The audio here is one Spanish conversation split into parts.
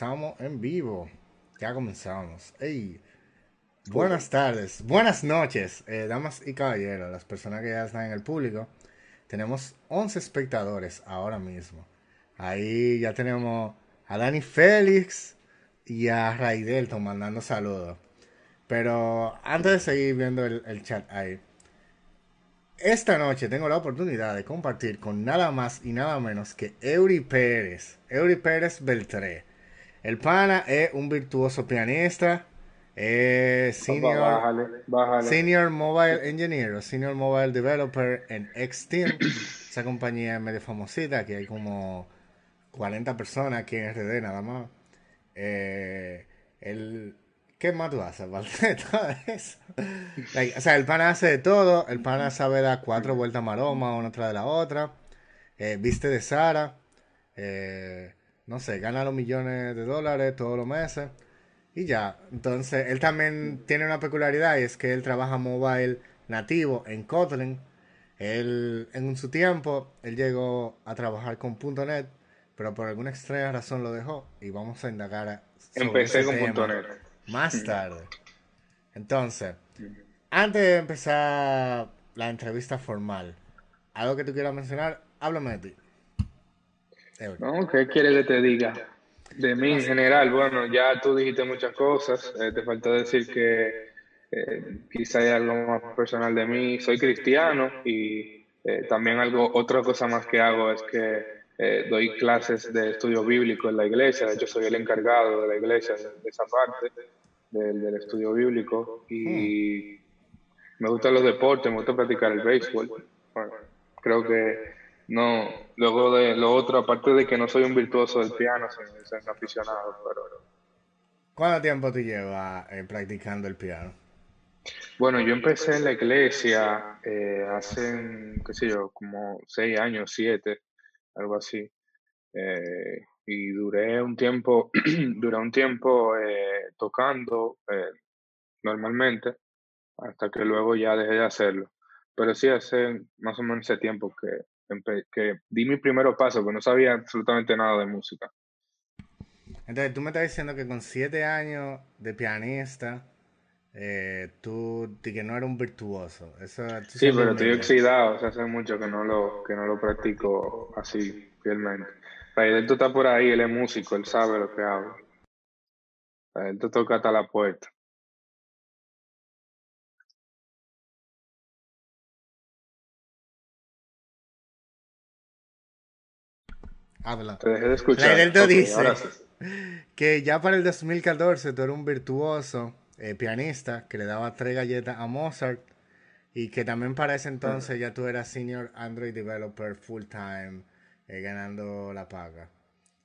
estamos en vivo. Ya comenzamos. Hey, buenas tardes, buenas noches, eh, damas y caballeros, las personas que ya están en el público. Tenemos 11 espectadores ahora mismo. Ahí ya tenemos a Dani Félix y a Raidelton mandando saludos. Pero antes de seguir viendo el, el chat ahí, esta noche tengo la oportunidad de compartir con nada más y nada menos que Eury Pérez. Eury Pérez Beltré. El pana es un virtuoso pianista. Senior, Bájale, bájale. senior Mobile Engineer o Senior Mobile Developer en Xteam. Esa compañía es medio famosita. Aquí hay como 40 personas aquí en RD nada más. Eh, el, ¿Qué más tú haces, de todo eso? Like, o sea, el pana hace de todo. El pana sabe dar cuatro vueltas maroma una tras de la otra. Eh, viste de Sara. Eh, no sé, gana los millones de dólares todos los meses. Y ya. Entonces, él también tiene una peculiaridad y es que él trabaja mobile nativo en Kotlin. Él, en su tiempo, él llegó a trabajar con .NET, pero por alguna extraña razón lo dejó. Y vamos a indagar Empecé con net. más tarde. Entonces, antes de empezar la entrevista formal, algo que tú quieras mencionar, háblame de ti. ¿No? ¿Qué quieres que te diga? De mí en general, bueno, ya tú dijiste muchas cosas. eh, te faltó decir que eh, quizá hay algo más personal de mí. Soy cristiano y eh, también algo, otra cosa más que hago es que eh, doy clases de estudio bíblico en la iglesia. De hecho, soy el encargado de la iglesia de, de esa parte del, del estudio bíblico y me gustan los deportes, me gusta practicar el béisbol. Bueno, creo que no, luego de lo otro, aparte de que no soy un virtuoso del piano, soy, soy un aficionado, pero ¿Cuánto tiempo tú llevas eh, practicando el piano? bueno, yo empecé en la iglesia eh, hace, qué sé yo, como seis años, siete, algo así. Eh, y duré un tiempo, duré un tiempo eh, tocando normalmente, hasta que luego ya dejé de hacerlo. Pero sí hace más o menos ese tiempo que, que di mi primer paso, pero no sabía absolutamente nada de música. Entonces, tú me estás diciendo que con siete años de pianista, eh, tú que no eres un virtuoso. Eso, Sí, pero estoy oxidado, o sea, hace mucho que no lo, que no lo practico así fielmente. Raidelto está por ahí, él es músico, él sabe lo que habla. Raidelto toca hasta la puerta. Habla. Te dejé de escuchar. Raidelto Ok, dice que ya para el 2014 tú eres un virtuoso eh, pianista que le daba tres galletas a Mozart y que también para ese entonces ya tú eras senior Android developer full time eh, ganando la paga.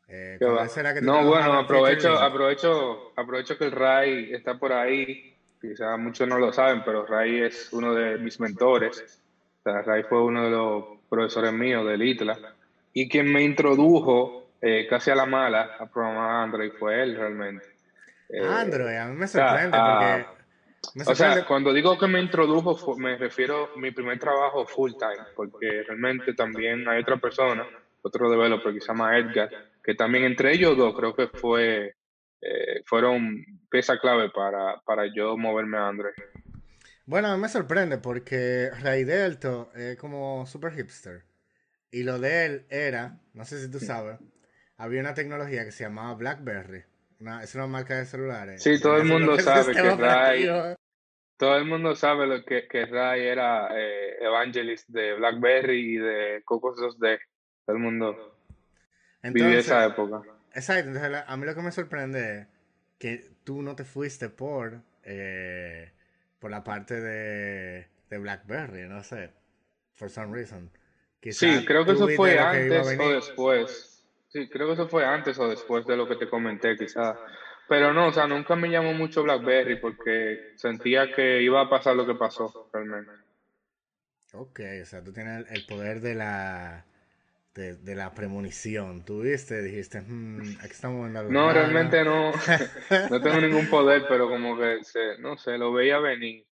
Eh, ¿Qué ¿cuándo va? será que No, bueno, aprovecho, aprovecho, aprovecho que el Ray está por ahí. Quizás muchos no lo saben, pero Ray es uno de mis mentores. O sea, Ray fue uno de los profesores míos del ITLA. Y quien me introdujo eh, casi a la mala a programar Android fue él realmente. Eh, Android, a mí me sorprende ah, porque me o sea, cuando digo que me introdujo, me refiero a mi primer trabajo full time, porque realmente también hay otra persona, otro developer que se llama Edgar, que también entre ellos dos creo que fue, eh, fueron pieza clave para, para yo moverme a Android. Bueno, a mí me sorprende porque Ray Delto es como super hipster. Y lo de él era, no sé si tú sabes, había una tecnología que se llamaba BlackBerry. Una, es una marca de celulares. Sí, todo el mundo sabe que Ray, operativo. todo el mundo sabe lo que, que Ray era eh, evangelist de BlackBerry y de Cocos 2D. Todo el mundo vivió esa época. exacto. Entonces, a mí lo que me sorprende es que tú no te fuiste por, eh, por la parte de, de BlackBerry, no sé, for some reason. Sí, creo que eso fue que antes o después. Sí, creo que eso fue antes o después de lo que te comenté, quizás. Pero no, o sea, nunca me llamó mucho BlackBerry porque sentía que iba a pasar lo que pasó realmente. Ok, o sea, tú tienes el, poder de la de, de la premonición. Tú viste, dijiste, hmm, aquí estamos viendo algo No, realmente no, no tengo ningún poder, pero como que, se, no sé, lo veía venir.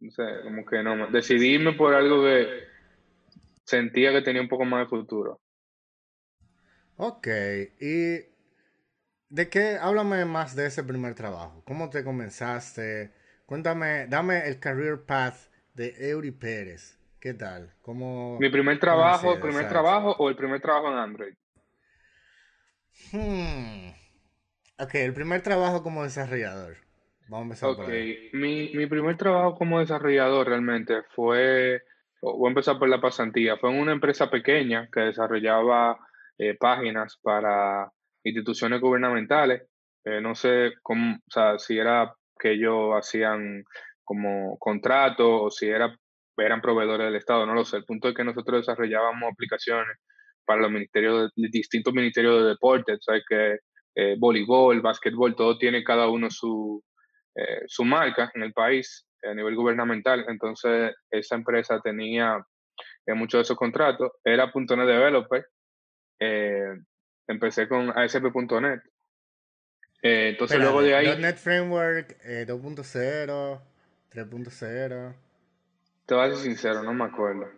No sé, como que no, decidí irme por algo que sentía que tenía un poco más de futuro. Ok, y ¿De qué? Háblame más de ese primer trabajo. ¿Cómo te comenzaste? Cuéntame, dame el career path de Eury Pérez. ¿Qué tal? ¿Cómo, Mi primer trabajo, el primer trabajo o el primer trabajo en Android. Hmm. Ok, el primer trabajo como desarrollador. Vamos a empezar por ahí. Mi, mi primer trabajo como desarrollador realmente fue, voy a empezar por la pasantía, fue en una empresa pequeña que desarrollaba eh, páginas para instituciones gubernamentales. Eh, no sé cómo, o sea, si era que ellos hacían como contrato o si era, eran proveedores del Estado, no lo sé. El punto es que nosotros desarrollábamos aplicaciones para los ministerios, de, distintos ministerios de deportes, ¿sabes? Que eh, voleibol, básquetbol, todo tiene cada uno su, su marca en el país a nivel gubernamental. Entonces, esa empresa tenía eh, muchos de esos contratos. Era .NET Developer. Eh, empecé con ASP.NET. entonces, luego de ahí... .NET Framework 2.0, 3.0. Te voy a ser sincero, no me acuerdo.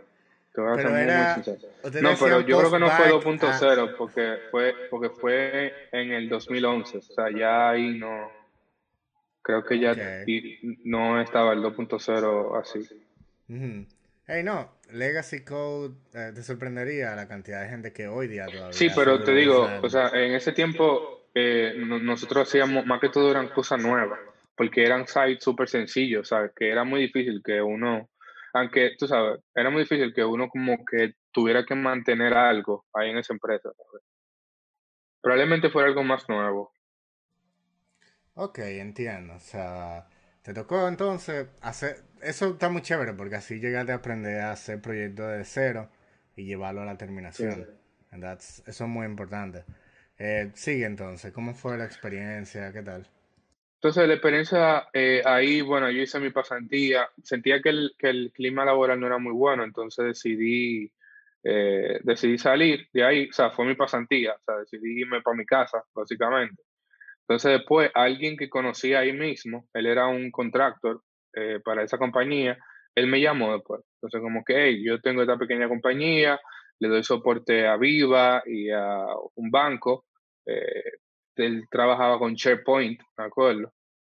Te voy a ser muy, sincero. No, pero yo creo que no fue 2.0 porque fue, porque fue en el 2011. O sea, ya ahí no Creo que ya no estaba el 2.0 así. Hey, no, Legacy Code eh, te sorprendería la cantidad de gente que hoy día todavía. Sí, pero te digo, o sea, en ese tiempo eh, nosotros hacíamos, más que todo eran cosas nuevas, porque eran sites súper sencillos, ¿sabes? Que era muy difícil que uno, aunque tú sabes, era muy difícil que uno como que tuviera que mantener algo ahí en esa empresa. Probablemente fuera algo más nuevo. Ok, entiendo. O sea, te tocó entonces hacer... Eso está muy chévere porque así llegaste a aprender a hacer proyectos de cero y llevarlo a la terminación. eso es muy importante. Eh, sigue entonces, ¿cómo fue la experiencia? ¿Qué tal? Entonces, la experiencia eh, ahí, bueno, yo hice mi pasantía, sentía que el, que el clima laboral no era muy bueno, entonces decidí, eh, decidí salir de ahí, o sea, fue mi pasantía, o sea, decidí irme para mi casa, básicamente. Entonces después alguien que conocía ahí mismo, él era un contractor eh, para esa compañía, él me llamó después. Entonces como que, hey, yo tengo esta pequeña compañía, le doy soporte a Viva y a un banco. Eh, él trabajaba con SharePoint, ¿me acuerdo?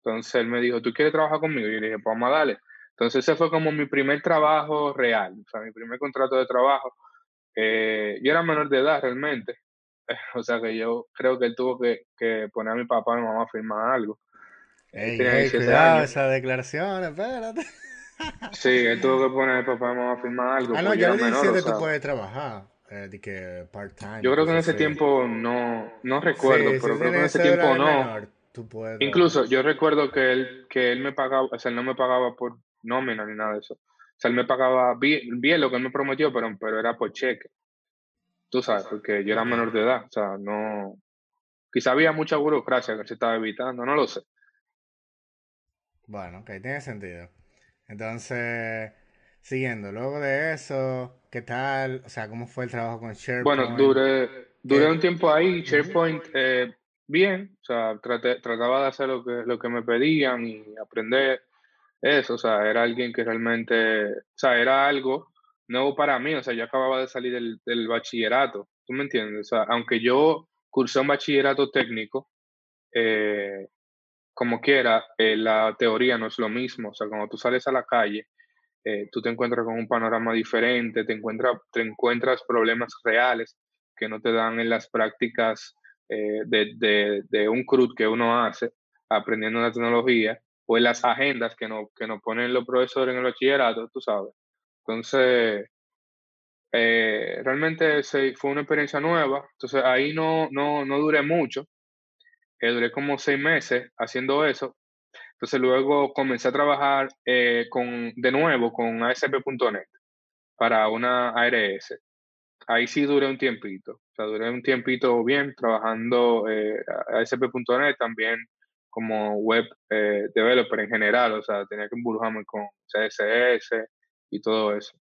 Entonces él me dijo, ¿tú quieres trabajar conmigo? Y yo le dije, pues vamos a darle. Entonces ese fue como mi primer trabajo real, o sea, mi primer contrato de trabajo. Eh, yo era menor de edad realmente, o sea que yo creo que él tuvo que, que poner a mi papá y mi mamá a firmar algo. Ey, ey, cuidado, esa declaración, espérate. Sí, él tuvo que poner a mi papá y mi mamá a firmar algo. Ah, no, ya le dice que tú puedes trabajar. Eh, de que part-time. Yo creo que en ese tiempo no, no recuerdo, pero creo que en ese tiempo no. Incluso yo recuerdo que él, que él me pagaba, o sea, él no me pagaba por nómina ni nada de eso. O sea, él me pagaba bien, bien lo que él me prometió, pero, pero era por cheque. Tú sabes, porque yo era menor de edad, o sea, no... Quizá había mucha burocracia que se estaba evitando, no lo sé. Bueno, ok, tiene sentido. Entonces, siguiendo, luego de eso, ¿qué tal? O sea, ¿cómo fue el trabajo con SharePoint? Bueno, duré, duré un tiempo ahí, SharePoint, eh, bien, o sea, trataba de hacer lo que, lo que me pedían y aprender eso, o sea, era alguien que realmente, o sea, era algo nuevo para mí, o sea, yo acababa de salir del, bachillerato, ¿tú me entiendes? O sea, aunque yo cursé un bachillerato técnico, eh, como quiera, eh, la teoría no es lo mismo, o sea, cuando tú sales a la calle, eh, tú te encuentras con un panorama diferente, te, encuentras, te encuentras problemas reales que no te dan en las prácticas de, un CRUD que uno hace aprendiendo la tecnología o en las agendas que, que nos ponen los profesores en el bachillerato, tú sabes. Entonces, eh, realmente fue una experiencia nueva. Entonces ahí no, no, no duré mucho. Eh, duré como seis meses haciendo eso. Entonces luego comencé a trabajar eh, con, de nuevo con ASP.NET para una ARS. Ahí sí duré un tiempito. O sea, duré un tiempito bien trabajando eh, ASP.NET también como web developer en general. O sea, tenía que embrujarme con CSS, y todo eso.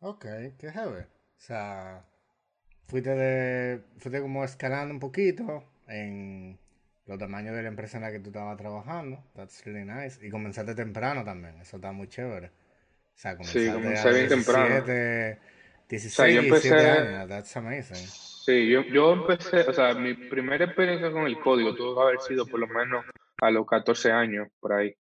Ok, qué heavy. O sea, fuiste, de, fuiste como escalando un poquito en los tamaños de la empresa en la que tú estabas trabajando. That's really nice. Y comenzaste temprano también. Eso está muy chévere. O sea, comenzaste sí, comencé bien temprano. 16, 17 años, that's amazing. Sí, yo, yo empecé, o sea, mi primera experiencia con el código tuvo que haber sido por lo menos a los 14 años, por ahí.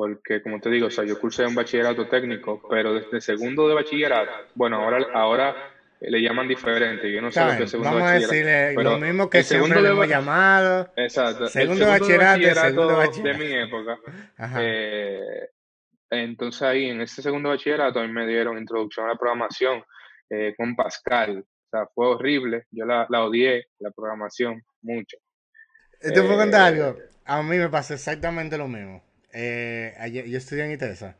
Porque, como te digo, o sea, yo cursé un bachillerato técnico, pero desde segundo de bachillerato, bueno, ahora, ahora le llaman diferente, yo no sé lo que es segundo Vamos a decirle lo mismo que segundo le hemos llamado. Exacto. Segundo, bachillerato, segundo bachillerato de mi época. Eh, entonces ahí, en ese segundo bachillerato, a mí me dieron introducción a la programación eh, con Pascal. O sea, fue horrible. Yo la, la odié, la programación, mucho. ¿Te puedo contar eh, algo? A mí me pasó exactamente lo mismo. Eh, yo estudié en ITESA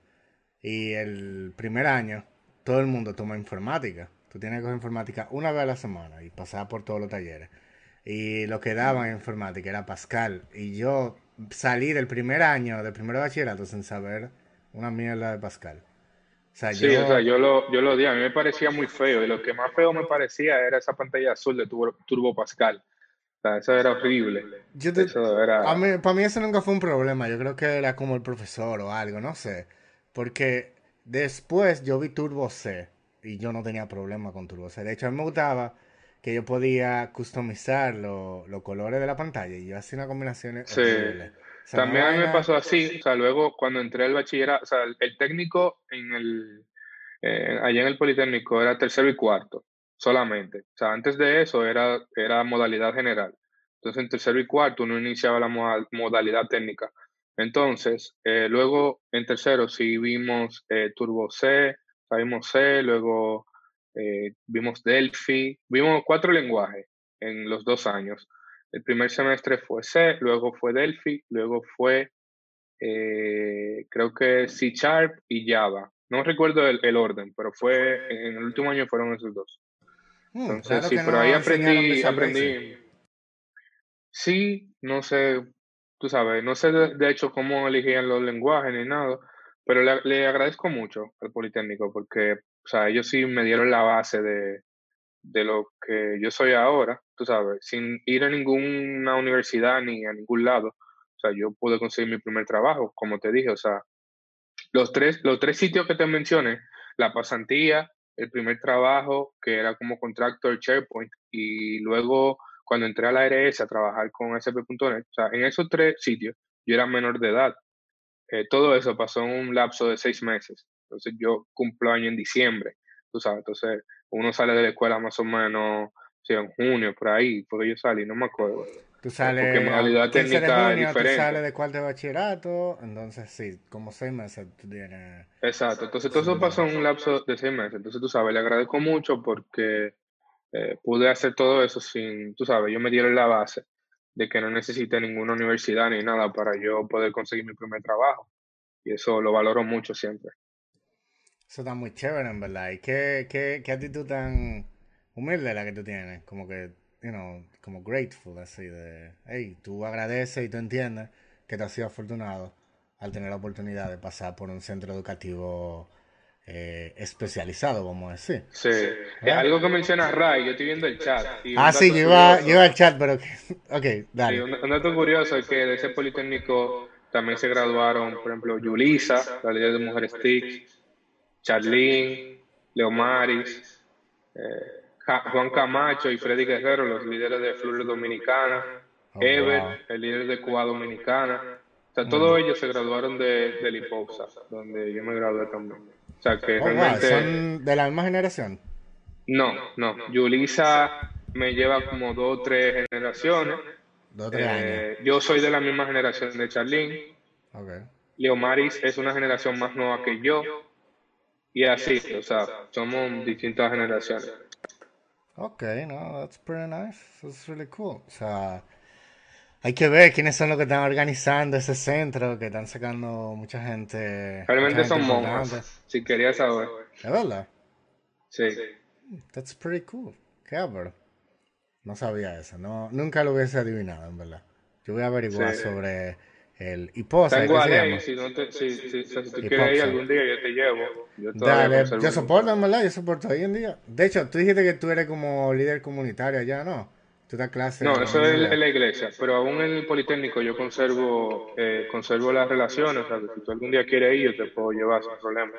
y el primer año todo el mundo toma informática. Tú tienes que coger informática una vez a la semana y pasar por todos los talleres. Y lo que daban en informática era Pascal. Y yo salí del primer año, del primer bachillerato, sin saber una mierda de Pascal sí, yo... o sea, yo lo, yo lo di, a mí me parecía muy feo y lo que más feo me parecía era esa pantalla azul de Turbo, Pascal. O sea, eso era horrible. para mí eso nunca fue un problema, yo creo que era como el profesor o algo, no sé. Porque después yo vi Turbo C y yo no tenía problema con Turbo C. De hecho, a mí me gustaba que yo podía customizar los colores de la pantalla y yo hacía una combinación sí. También a mí me pasó así, o sea, luego cuando entré al bachillerato, o sea, el, técnico en el, eh, allá en el Politécnico era tercero y cuarto, solamente. O sea, antes de eso era, era modalidad general. Entonces, en tercero y cuarto uno iniciaba la modalidad técnica. Entonces, eh, luego en tercero sí vimos eh, Turbo C, vimos C, luego vimos Delphi, vimos cuatro lenguajes en los dos años. El primer semestre fue C, luego fue Delphi, luego fue, eh, creo que C Sharp y Java. No recuerdo el, orden, pero fue en el último año fueron esos dos. Mm, Entonces, sí, pero ahí aprendí, aprendí. Sí, no sé, tú sabes, no sé de, hecho cómo elegían los lenguajes ni nada, pero le, le, agradezco mucho al Politécnico porque, o sea, ellos sí me dieron la base de, de lo que yo soy ahora, tú sabes, sin ir a ninguna universidad ni a ningún lado. O sea, yo pude conseguir mi primer trabajo, como te dije, o sea, los tres, los tres sitios que te mencioné, la pasantía, el primer trabajo, que era como contractor SharePoint, y luego cuando entré a la ARS a trabajar con SP.NET, o sea, en esos tres sitios yo era menor de edad. Eh, todo eso pasó en un lapso de seis meses. Entonces yo cumplo año en diciembre, tú sabes, entonces uno sale de la escuela más o menos, si en junio, por ahí, porque yo salí, no me acuerdo. Tú sales porque modalidad técnica de junio, diferente. Tú sales de cuarto de bachillerato, entonces sí, como seis meses tú tienes. Exacto, entonces todo eso pasó en un lapso de seis meses. Entonces tú sabes, le agradezco mucho porque eh, pude hacer todo eso sin, tú sabes, yo me dieron la base de que no necesité ninguna universidad ni nada para yo poder conseguir mi primer trabajo. Y eso lo valoro mucho siempre. Eso está muy chévere, en verdad. ¿Y qué, qué, qué actitud tan humilde la que tú tienes? Como que, you know, como grateful, así de, hey, tú agradeces y tú entiendes que te has sido afortunado al tener la oportunidad de pasar por un centro educativo eh, especializado, vamos a decir. Sí, ¿Eh? algo que menciona Ray, yo estoy viendo el chat. ah, sí, yo iba, al chat, pero... ok, dale. Sí, un, dato curioso es que de ese Politécnico también se graduaron, por ejemplo, Yulisa, la líder de Mujeres TIC, Charlín, Leomaris, eh, Juan Camacho y Freddy Guerrero, los líderes de Flores Dominicana, oh, Ever, el líder de Cuba Dominicana. O sea, todos ellos se graduaron de, de donde yo me gradué también. O sea, que oh, realmente... ¿Son de la misma generación? No, no. Yulisa me lleva como dos o tres generaciones. Dos o tres eh, años. Yo soy de la misma generación de Charlín. Okay. Leomaris es una generación más nueva que yo. Y así, o sea, somos distintas generaciones. Ok, no, that's pretty nice. That's really cool. O sea, hay que ver quiénes son los que están organizando ese centro, que están sacando mucha gente. Realmente son monjas, si querías saber. ¿Es verdad? Sí. That's pretty cool. Qué No sabía eso, no, nunca lo hubiese adivinado, en verdad. Yo voy a averiguar sobre el hiposa. Tengo a ley, si, no te, si, si, si, tú quieres ir algún día, yo te llevo. Yo Dale, yo soporto, en verdad, yo soporto hoy en día. De hecho, tú dijiste que tú eres como líder comunitario allá, ¿no? Tú das clase. No, eso es en la iglesia, pero aún en el Politécnico yo conservo eh, conservo las relaciones. O sea, si tú algún día quieres ir, yo te puedo llevar sin problema.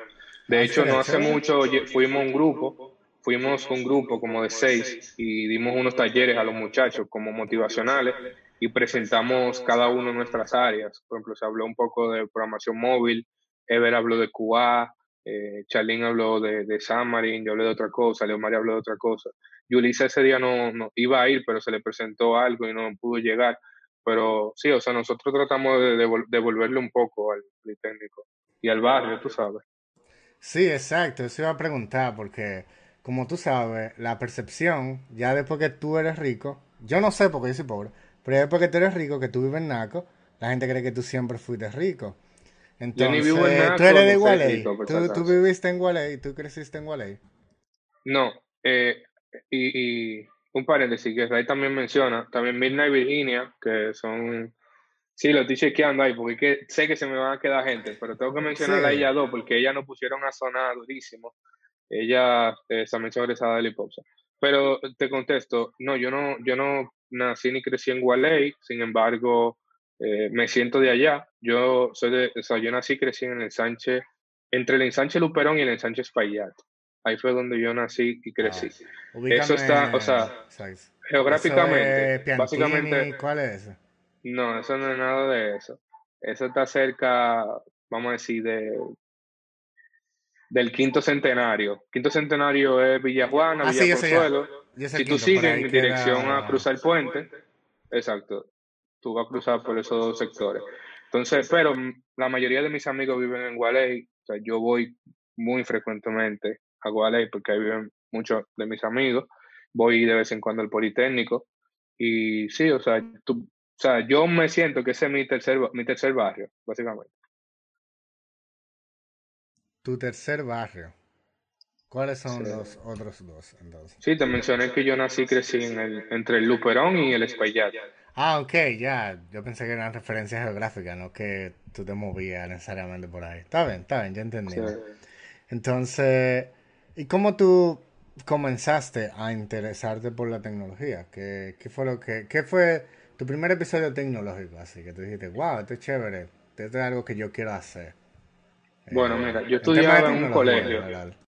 De ah, hecho, no hace mucho fuimos un grupo fuimos un grupo como de seis y dimos unos talleres a los muchachos como motivacionales y presentamos cada uno nuestras áreas. Por ejemplo, se habló un poco de programación móvil, Ever habló de QA, eh, Charlene habló de, de Xamarin, yo hablé de otra cosa, Leo María habló de otra cosa. Yulisa ese día no, no, iba a ir, pero se le presentó algo y no pudo llegar. Pero sí, o sea, nosotros tratamos de devolverle un poco al Politécnico y al barrio, tú sabes. Sí, exacto, eso iba a preguntar, porque como tú sabes, la percepción, ya después que tú eres rico, yo no sé porque yo soy pobre, pero ya después que tú eres rico, que tú vives en Naco, la gente cree que tú siempre fuiste rico. Entonces, tú eres de Gualey. ¿Tú, ¿Tú, viviste en Gualey, tú creciste en Gualey. No, eh, y, y, un paréntesis, que ahí también menciona, también Midnight Virginia, que son, sí, lo estoy chequeando ahí, porque sé que se me van a quedar gente, pero tengo que mencionar a ella dos, porque ella nos pusieron a sonar durísimo. Ella eh, también son egresada de Lipopsa. Pero te contesto, no, yo no, yo no nací ni crecí en Gualey, sin embargo, eh, me siento de allá. Yo soy de, o sea, yo nací y crecí en el ensanche, entre el ensanche Luperón y el ensanche Espaillat. Ahí fue donde yo nací y crecí. Ah, eso está, o sea, geográficamente, básicamente. ¿Cuál es eso? No, eso no es nada de eso. Eso está cerca, vamos a decir, de del quinto centenario. Quinto centenario es Villajuana, ah, Villaconsuelo. Si tú sigues en dirección a cruzar el puente, exacto, tú vas a cruzar por esos dos sectores. Entonces, pero la mayoría de mis amigos viven en Gualey, o sea, yo voy muy frecuentemente a Gualey porque ahí viven muchos de mis amigos, voy de vez en cuando al Politécnico y sí, o sea, tú, o sea, yo me siento que ese es mi tercer, mi tercer barrio, básicamente. Tu tercer barrio. ¿Cuáles son los otros dos entonces? Sí, te mencioné que yo nací y crecí en el, entre el Luperón y el Espaillat. Ah, ok, ya. Yo pensé que eran referencias geográficas, no que tú te movías necesariamente por ahí. Está bien, está bien, ya entendí. Entonces, ¿y cómo tú comenzaste a interesarte por la tecnología? ¿Qué, qué fue lo que, qué fue tu primer episodio tecnológico? Así que tú dijiste, wow, esto es chévere, esto es algo que yo quiero hacer. Bueno, mira, yo estudiaba en un colegio.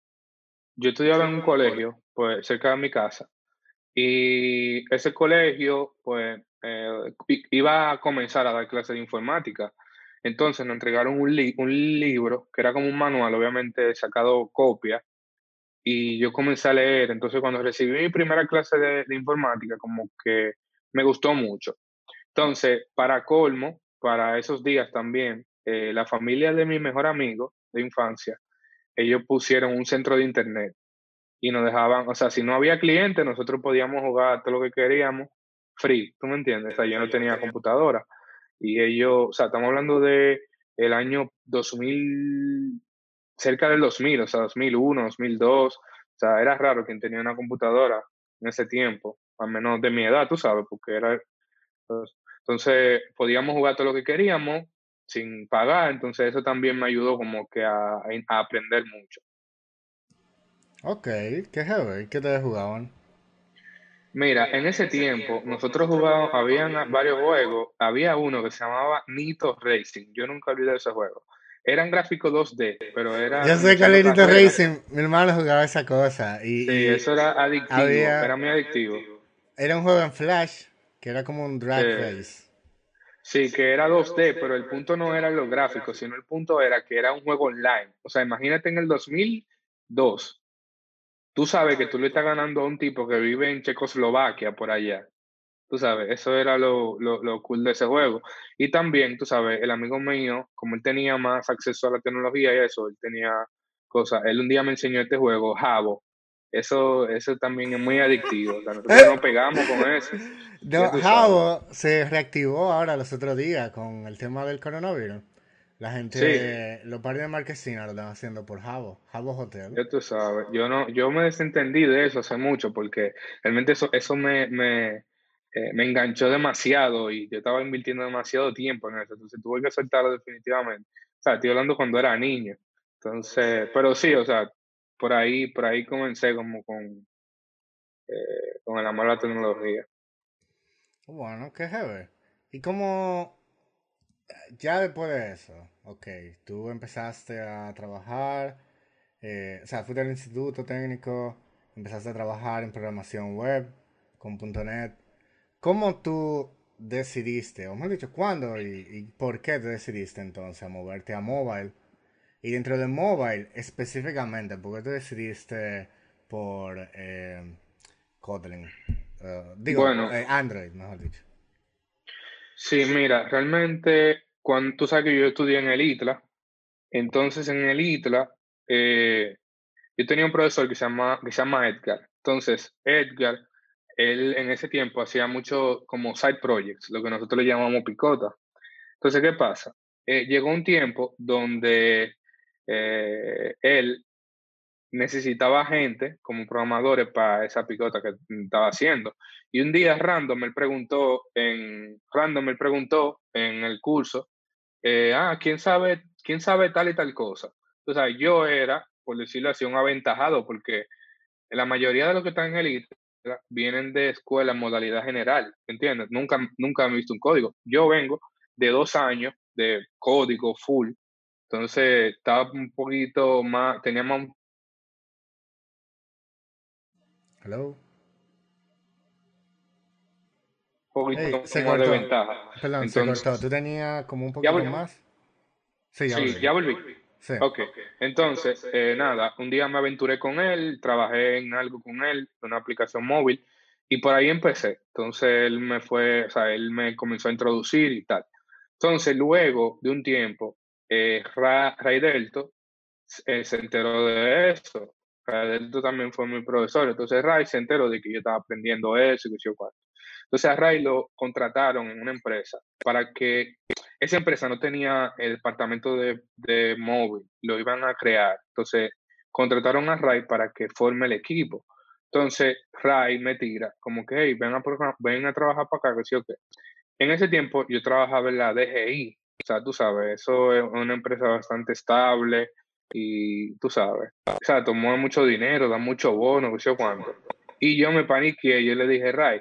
Yo estudiaba en un colegio, pues, cerca de mi casa. Y ese colegio, pues, eh, iba a comenzar a dar clases de informática. Entonces nos entregaron un, un libro, que era como un manual, obviamente sacado copia, y yo comencé a leer. Entonces cuando recibí mi primera clase de, de informática, como que me gustó mucho. Entonces, para colmo, para esos días también, eh, la familia de mi mejor amigo de infancia, ellos pusieron un centro de internet y nos dejaban, o sea, si no había clientes, nosotros podíamos jugar todo lo que queríamos free, ¿tú me entiendes? O sea, yo no tenía computadora y ellos, o sea, estamos hablando de el año 2000, cerca del 2000, o sea, 2001, 2002, o sea, era raro quien tenía una computadora en ese tiempo, al menos de mi edad, tú sabes, porque era... Pues, entonces, podíamos jugar todo lo que queríamos sin pagar, entonces eso también me ayudó como que a, a aprender mucho. Ok, qué heavy, ¿qué te jugaban? Mira, en ese tiempo nosotros jugábamos, habían varios juegos, había uno que se llamaba Nito Racing, yo nunca olvidé ese juego. Eran gráficos 2D, pero era... Yo sé que era Nito Racing, mi hermano jugaba esa cosa. Y, sí, eso era adictivo, era muy adictivo. Era un juego en Flash, que era como un drag race. Sí, que era 2D, pero el punto no era los gráficos, sino el punto era que era un juego online. O sea, imagínate en el 2002, tú sabes que tú le estás ganando a un tipo que vive en Checoslovaquia, por allá. Tú sabes, eso era lo, lo, lo cool de ese juego. Y también, tú sabes, el amigo mío, como él tenía más acceso a la tecnología y eso, él tenía cosas. Él un día me enseñó este juego, Javo, eso, eso también es muy adictivo. nosotros nos pegamos con eso. Jabo se reactivó ahora los otros días con el tema del coronavirus. La gente, los parques de Marquesina lo están haciendo por Jabo, Jabo Hotel. Ya tú sabes, yo no, yo me desentendí de eso hace mucho porque realmente eso, eso me, me, eh, me enganchó demasiado y yo estaba invirtiendo demasiado tiempo en eso, entonces tuve que soltarlo definitivamente. O sea, estoy hablando cuando era niño. Entonces, pero sí, o sea, por ahí, por ahí comencé como con, eh, con el amor a la tecnología. Bueno, qué heavy. ¿Y cómo, ya después de eso, ok, tú empezaste a trabajar, eh, o sea, fuiste al instituto técnico, empezaste a trabajar en programación web con .NET. ¿Cómo tú decidiste, o mejor dicho, cuándo y, por qué te decidiste entonces a moverte a mobile? Y dentro de mobile, específicamente, ¿por qué te decidiste por eh, Kotlin? Uh, digo, bueno, eh, Android, mejor dicho. Sí, mira, realmente, cuando tú sabes que yo estudié en el ITLA, entonces en el ITLA, eh, yo tenía un profesor que se, llama, que se llama Edgar. Entonces, Edgar, él en ese tiempo hacía mucho como side projects, lo que nosotros le llamamos picota. Entonces, ¿qué pasa? Eh, llegó un tiempo donde eh, él necesitaba gente como programadores para esa picota que estaba haciendo. Y un día random él preguntó en random él preguntó en el curso, eh, ah, ¿quién sabe, quién sabe tal y tal cosa? O yo era, por decirlo así, un aventajado porque la mayoría de los que están en el vienen de escuela modalidad general, ¿entiendes? Nunca, nunca han visto un código. Yo vengo de dos años de código full, entonces estaba un poquito más, tenía más Hello. poquito de ventaja. Perdón, se cortó. ¿Tú tenías como un poquito más? Sí, ya volví. ya volví. Sí. Ok, entonces, eh, nada, un día me aventuré con él, trabajé en algo con él, una aplicación móvil, y por ahí empecé. Entonces, él me fue, o sea, él me comenzó a introducir y tal. Entonces, luego de un tiempo, eh, Ray Delto eh, se enteró de eso. Ray Delto también fue mi profesor. Entonces, Ray se enteró de que yo estaba aprendiendo eso y que yo cuatro. Entonces a Ray lo contrataron en una empresa para que esa empresa no tenía el departamento de, móvil, lo iban a crear. Entonces contrataron a Ray para que forme el equipo. Entonces Ray me tira como que, hey, ven a, ven a trabajar para acá, que sí o qué. En ese tiempo yo trabajaba en la DGI, o sea, tú sabes, eso es una empresa bastante estable y tú sabes, o sea, tomó mucho dinero, da mucho bono, que sé cuánto. Y yo me paniqué, yo le dije, Ray,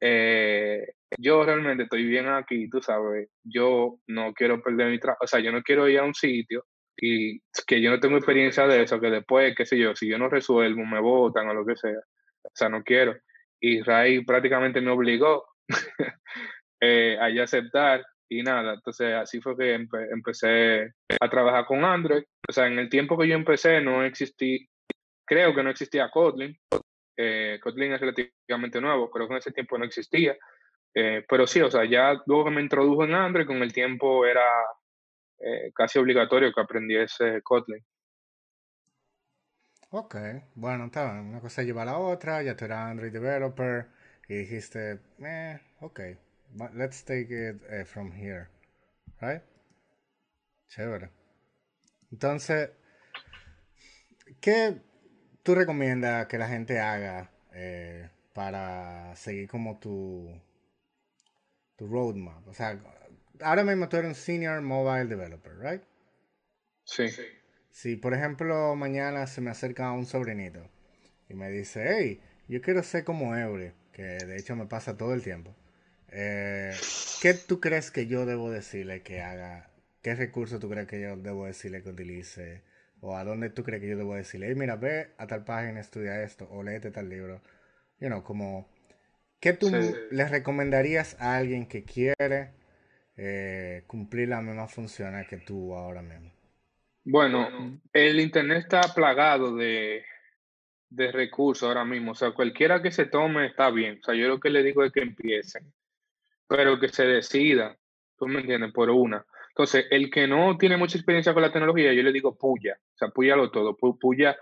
eh, yo realmente estoy bien aquí, tú sabes, yo no quiero perder mi trabajo, o sea, yo no quiero ir a un sitio y que yo no tengo experiencia de eso, que después, qué sé yo, si yo no resuelvo, me votan o lo que sea, o sea, no quiero. Y Ray prácticamente me obligó eh, a aceptar y nada, entonces así fue que empecé a trabajar con Android, o sea, en el tiempo que yo empecé no existí, creo que no existía Kotlin, eh, Kotlin es relativamente nuevo, creo que en ese tiempo no existía. Eh, pero sí, o sea, ya luego que me introdujo en Android, con el tiempo era eh, casi obligatorio que aprendiese Kotlin. Ok, bueno, está Una cosa lleva a la otra, ya tú eras Android developer y dijiste, eh, ok, let's take it eh, from here, right? Chévere. Entonces, ¿qué tú recomiendas que la gente haga eh, para seguir como tu, tu roadmap? O sea, ahora mismo tú eres un senior mobile developer, ¿right? Sí. Si, por ejemplo, mañana se me acerca un sobrinito y me dice, hey, yo quiero ser como Eury, que de hecho me pasa todo el tiempo. Eh, ¿Qué tú crees que yo debo decirle que haga? ¿Qué recurso tú crees que yo debo decirle que utilice? o a dónde tú crees que yo debo decirle, hey, mira, ve a tal página, estudia esto, o léete tal libro. You know, como, ¿qué tú le recomendarías a alguien que quiere eh, cumplir las mismas funciones que tú ahora mismo? Bueno, el Internet está plagado de, de recursos ahora mismo. O sea, cualquiera que se tome está bien. O sea, yo lo que le digo es que empiecen, pero que se decida, tú me entiendes, por una. Entonces, el que no tiene mucha experiencia con la tecnología, yo le digo puya, o sea, puyalo todo, puya,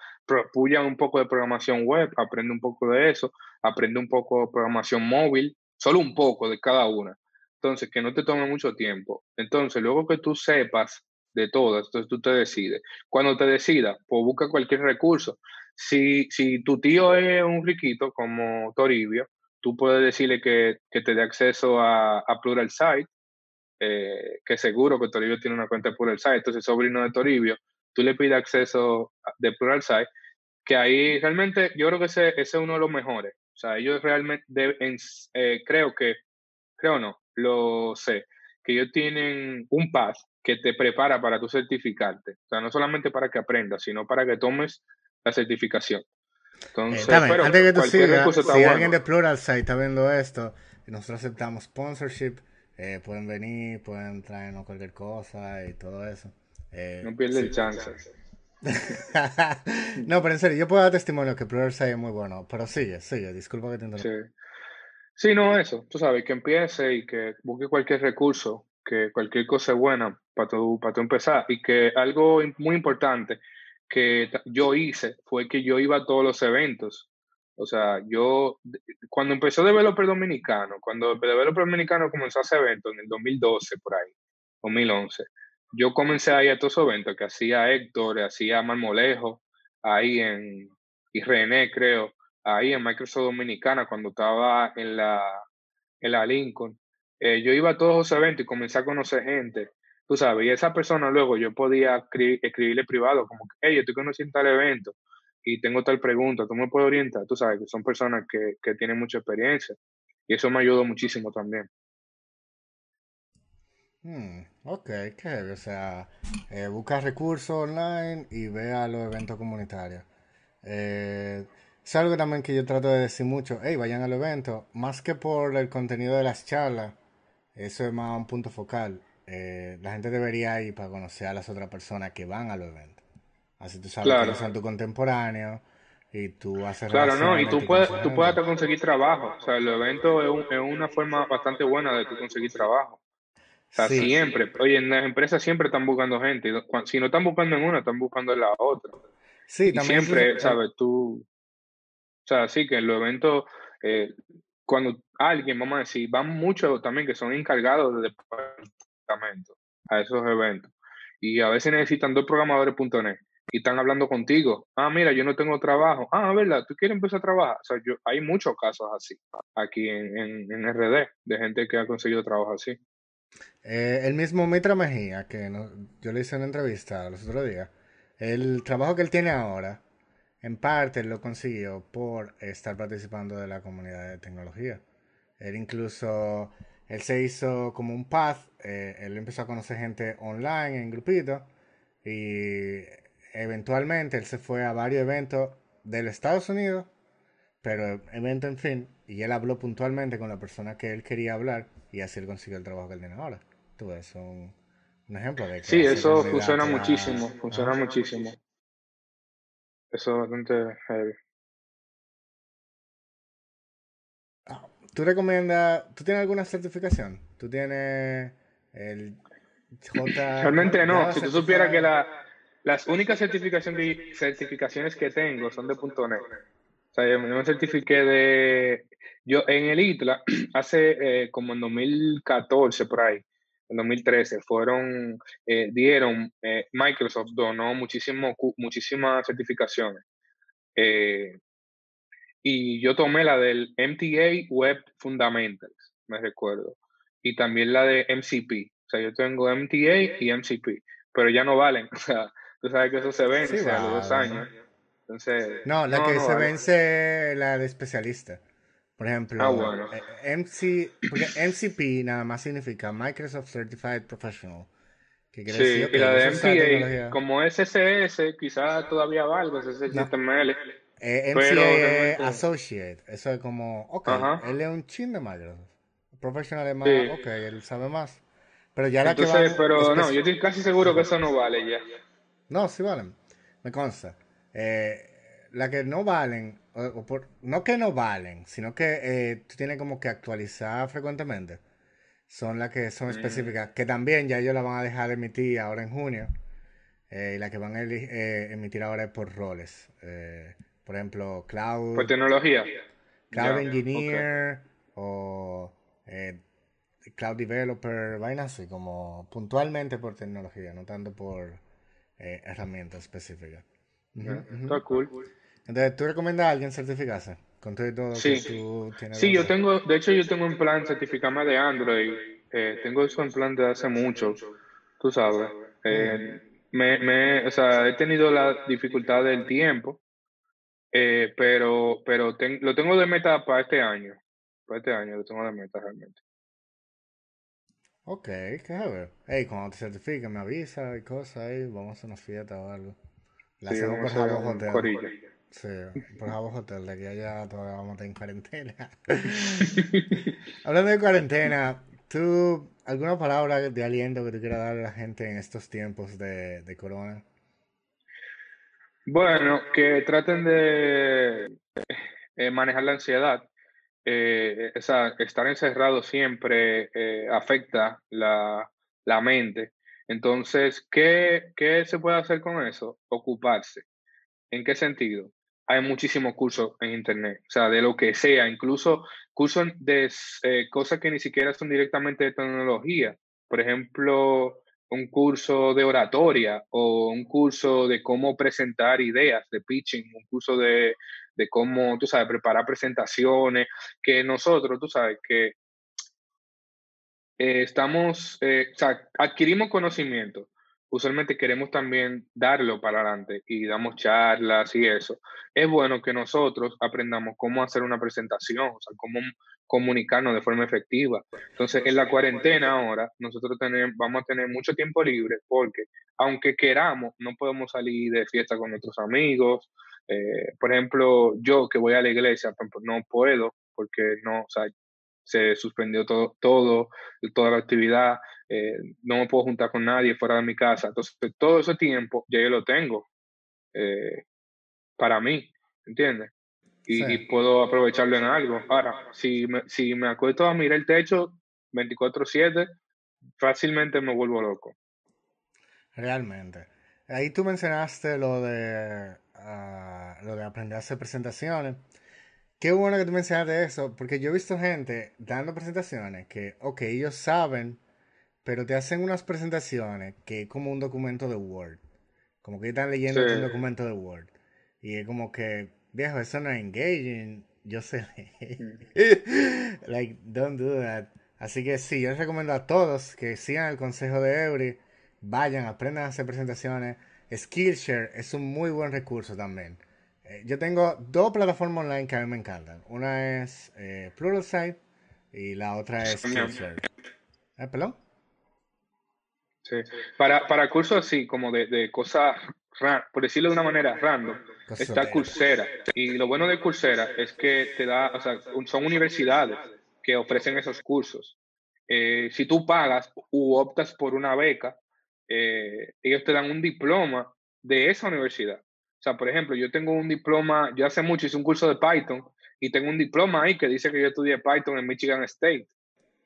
puya un poco de programación web, aprende un poco de eso, aprende un poco de programación móvil, solo un poco de cada una. Entonces, que no te tome mucho tiempo. Entonces, luego que tú sepas de todas, entonces tú te decides. Cuando te decidas, pues busca cualquier recurso. Si, si tu tío es un riquito como Toribio, tú puedes decirle que, te dé acceso a, a Plural Site, eh, que seguro que Toribio tiene una cuenta de Pluralsight, entonces sobrino de Toribio, tú le pides acceso de Pluralsight, que ahí realmente yo creo que ese, ese, es uno de los mejores. O sea, ellos realmente eh, creo que, creo no, lo sé, que ellos tienen un path que te prepara para tu certificarte. O sea, no solamente para que aprendas, sino para que tomes la certificación. Entonces, Eh, dame, pero antes que tú sigas, si bueno. alguien de Pluralsight está viendo esto, nosotros aceptamos sponsorship, eh, pueden venir, pueden traernos cualquier cosa y todo eso. Eh, No pierde el chance. no, pero en serio, yo puedo dar testimonio que Pluralsight es muy bueno, pero sigue, sigue, disculpa que te interrumpa. Sí. Sí, no, eso. Tú sabes, que empiece y que busque cualquier recurso, que cualquier cosa es buena para tu, para tu empezar. Y que algo muy importante que yo hice fue que yo iba a todos los eventos. O sea, yo, cuando empezó Developer Dominicano, cuando Developer Dominicano comenzó a hacer eventos en el 2012, por ahí, 2011, yo comencé a ir a todos esos eventos que hacía Héctor, hacía Marmolejo, ahí en, y René, creo, ahí en Microsoft Dominicana, cuando estaba en la, en la Lincoln. Eh, yo iba a todos esos eventos y comencé a conocer gente, tú sabes, y esa persona luego yo podía escri- escribirle privado, como hey, yo estoy conociendo tal evento y tengo tal pregunta, tú me puedes orientar, tú sabes, que son personas que, que tienen mucha experiencia y eso me ayudó muchísimo también. Hmm, ok, O sea, eh, busca recursos online y ve a los eventos comunitarios. Eh, es algo también que yo trato de decir mucho. Hey, vayan al evento. Más que por el contenido de las charlas, eso es más un punto focal. Eh, la gente debería ir para conocer a las otras personas que van a los eventos. Así tú sabes que Claro. ellos son tu contemporáneo y tú haces Claro, ¿no? Y tú puedes, tú puedes hasta conseguir trabajo. O sea, el evento es, un- es una forma bastante buena de tú conseguir trabajo. O sea, Sí, siempre. Oye, en las empresas siempre están buscando gente. Si no están buscando en una, están buscando en la otra. sí, Y también siempre, eh, ¿sabes? Tú, o sea, sí que en los eventos, eh, cuando alguien, vamos a decir, van muchos también que son encargados de a esos eventos. Y a veces necesitan dos programadores.net y están hablando contigo. Ah, mira, yo no tengo trabajo. Ah, ¿verdad? ¿Tú quieres empezar a trabajar? O sea, yo, hay muchos casos así aquí en, en, en RD de gente que ha conseguido trabajo así. Eh, el mismo Mitra Mejía, que yo le hice una entrevista los otros días, el trabajo que él tiene ahora, en parte lo consiguió por estar participando de la comunidad de tecnología. Él incluso, él se hizo como un path, eh, él empezó a conocer gente online en grupitos y eventualmente él se fue a varios eventos del Estados Unidos, pero evento en fin, y él habló puntualmente con la persona que él quería hablar y así él consiguió el trabajo que él tiene ahora. Tú ves, un, un ejemplo de que Sí, eso funciona muchísimo, funciona muchísimo. Eso es bastante heavy. ¿Tú recomiendas, tú tienes alguna certificación? ¿Tú tienes el J... Realmente no, si tú supieras que la, las únicas certificación que- certificaciones que tengo son de .NET. O sea, yo me certifiqué de... Yo en el ITLA, hace eh, como en 2014 por ahí, en 2013, fueron, eh, dieron, eh, Microsoft donó muchísimo, muchísimas certificaciones. Eh, y yo tomé la del MTA Web Fundamentals, me recuerdo, y también la de MCP. O sea, yo tengo MTA y MCP, pero ya no valen. O sea, tú sabes que eso se vence Sí, a los dos años. Entonces, No, la no, que no se vale. vence la de especialista. Por ejemplo, Ah, bueno. eh, MC, porque MCP nada más significa Microsoft Certified Professional. Que quiere Sí, decir, y la de. MTA, como SSS, quizás todavía valga, No. HTML. Eh, MCA realmente- Associate. Eso es como, ok, Ajá. él es un chin de Microsoft. Professional es más, Sí. ok, él sabe más. Pero ya la que van pero no, yo estoy casi seguro que eso no vale ya. No, sí valen. Me consta. Eh, la que no valen, o, o por- no que no valen, sino que eh, tú tienes como que actualizar frecuentemente. Son las que son Mm. específicas, que también ya ellos la van a dejar de emitir ahora en junio. Eh, y la que van a eh, emitir ahora es por roles. Por ejemplo, Cloud, Por tecnología. Cloud Engineer o eh, Cloud Developer, vainas así, como puntualmente por tecnología, no tanto por eh, herramientas específicas. Está cool. Entonces, ¿tú recomiendas a alguien certificarse? Con todo y todo Sí. que tú tienes Sí, yo tengo, de hecho yo tengo un plan certificarme de Android. Eh, tengo eso en plan de hace mucho, tú sabes. Eh, me, me, o sea, he tenido la dificultad del tiempo, eh, pero, pero ten- lo tengo de meta para este año. Para este año lo tengo de meta realmente. Ok, qué chévere. Hey, cuando te certifiques me avisa y cosas ahí, vamos a una fiesta o algo. La Sí, hacemos por Jabo Hotel. Sí, por favor, hotel, de que allá todavía vamos a estar en cuarentena. Hablando de cuarentena, ¿tú alguna palabra de aliento que tú quieras dar a la gente en estos tiempos de, de corona? Bueno, que traten de eh, manejar la ansiedad. Eh, esa, estar encerrado siempre eh, afecta la, la, mente. Entonces, ¿qué, ¿qué se puede hacer con eso? Ocuparse. ¿En qué sentido? Hay muchísimos cursos en Internet, o sea, de lo que sea, incluso cursos de cosas que ni siquiera son directamente de tecnología. Por ejemplo, un curso de oratoria o un curso de cómo presentar ideas de pitching, un curso de, de cómo, tú sabes, preparar presentaciones, que nosotros, tú sabes, que eh, estamos, eh, o sea, adquirimos conocimiento, usualmente queremos también darlo para adelante y damos charlas y eso. Es bueno que nosotros aprendamos cómo hacer una presentación, o sea, cómo comunicarnos de forma efectiva. Entonces, en la cuarentena ahora, nosotros tenemos, vamos a tener mucho tiempo libre porque, aunque queramos, no podemos salir de fiesta con nuestros amigos. Eh, por ejemplo, yo que voy a la iglesia, no puedo porque no, o sea, se suspendió todo, todo toda la actividad, eh, no me puedo juntar con nadie fuera de mi casa. Entonces, todo ese tiempo ya yo lo tengo eh, para mí, ¿entiendes? Y, puedo aprovecharlo en algo. Ahora, si me, si me acuesto a mirar el techo 24/7, fácilmente me vuelvo loco. Realmente. Ahí tú mencionaste lo de, ah, lo de aprender a hacer presentaciones. Qué bueno que tú mencionaste eso, porque yo he visto gente dando presentaciones que, ok, ellos saben, pero te hacen unas presentaciones que es como un documento de Word. Como que están leyendo un documento de Word. Y es como que, viejo, eso no es engaging. Yo sé. Like, don't do that. Así que sí, yo les recomiendo a todos que sigan el consejo de Eury. Vayan, aprendan a hacer presentaciones. Skillshare es un muy buen recurso también. Eh, yo tengo dos plataformas online que a mí me encantan. Una es eh, Pluralsight y la otra es Skillshare. ¿Eh, perdón? Sí. Para, para cursos así, como de, de cosas, por decirlo de una manera, random, está Coursera. Y lo bueno de Coursera es que te da, o sea, son universidades que ofrecen esos cursos. Eh, si tú pagas u optas por una beca, ellos te dan un diploma de esa universidad. O sea, por ejemplo, yo tengo un diploma, yo hace mucho hice un curso de Python y tengo un diploma ahí que dice que yo estudié Python en Michigan State,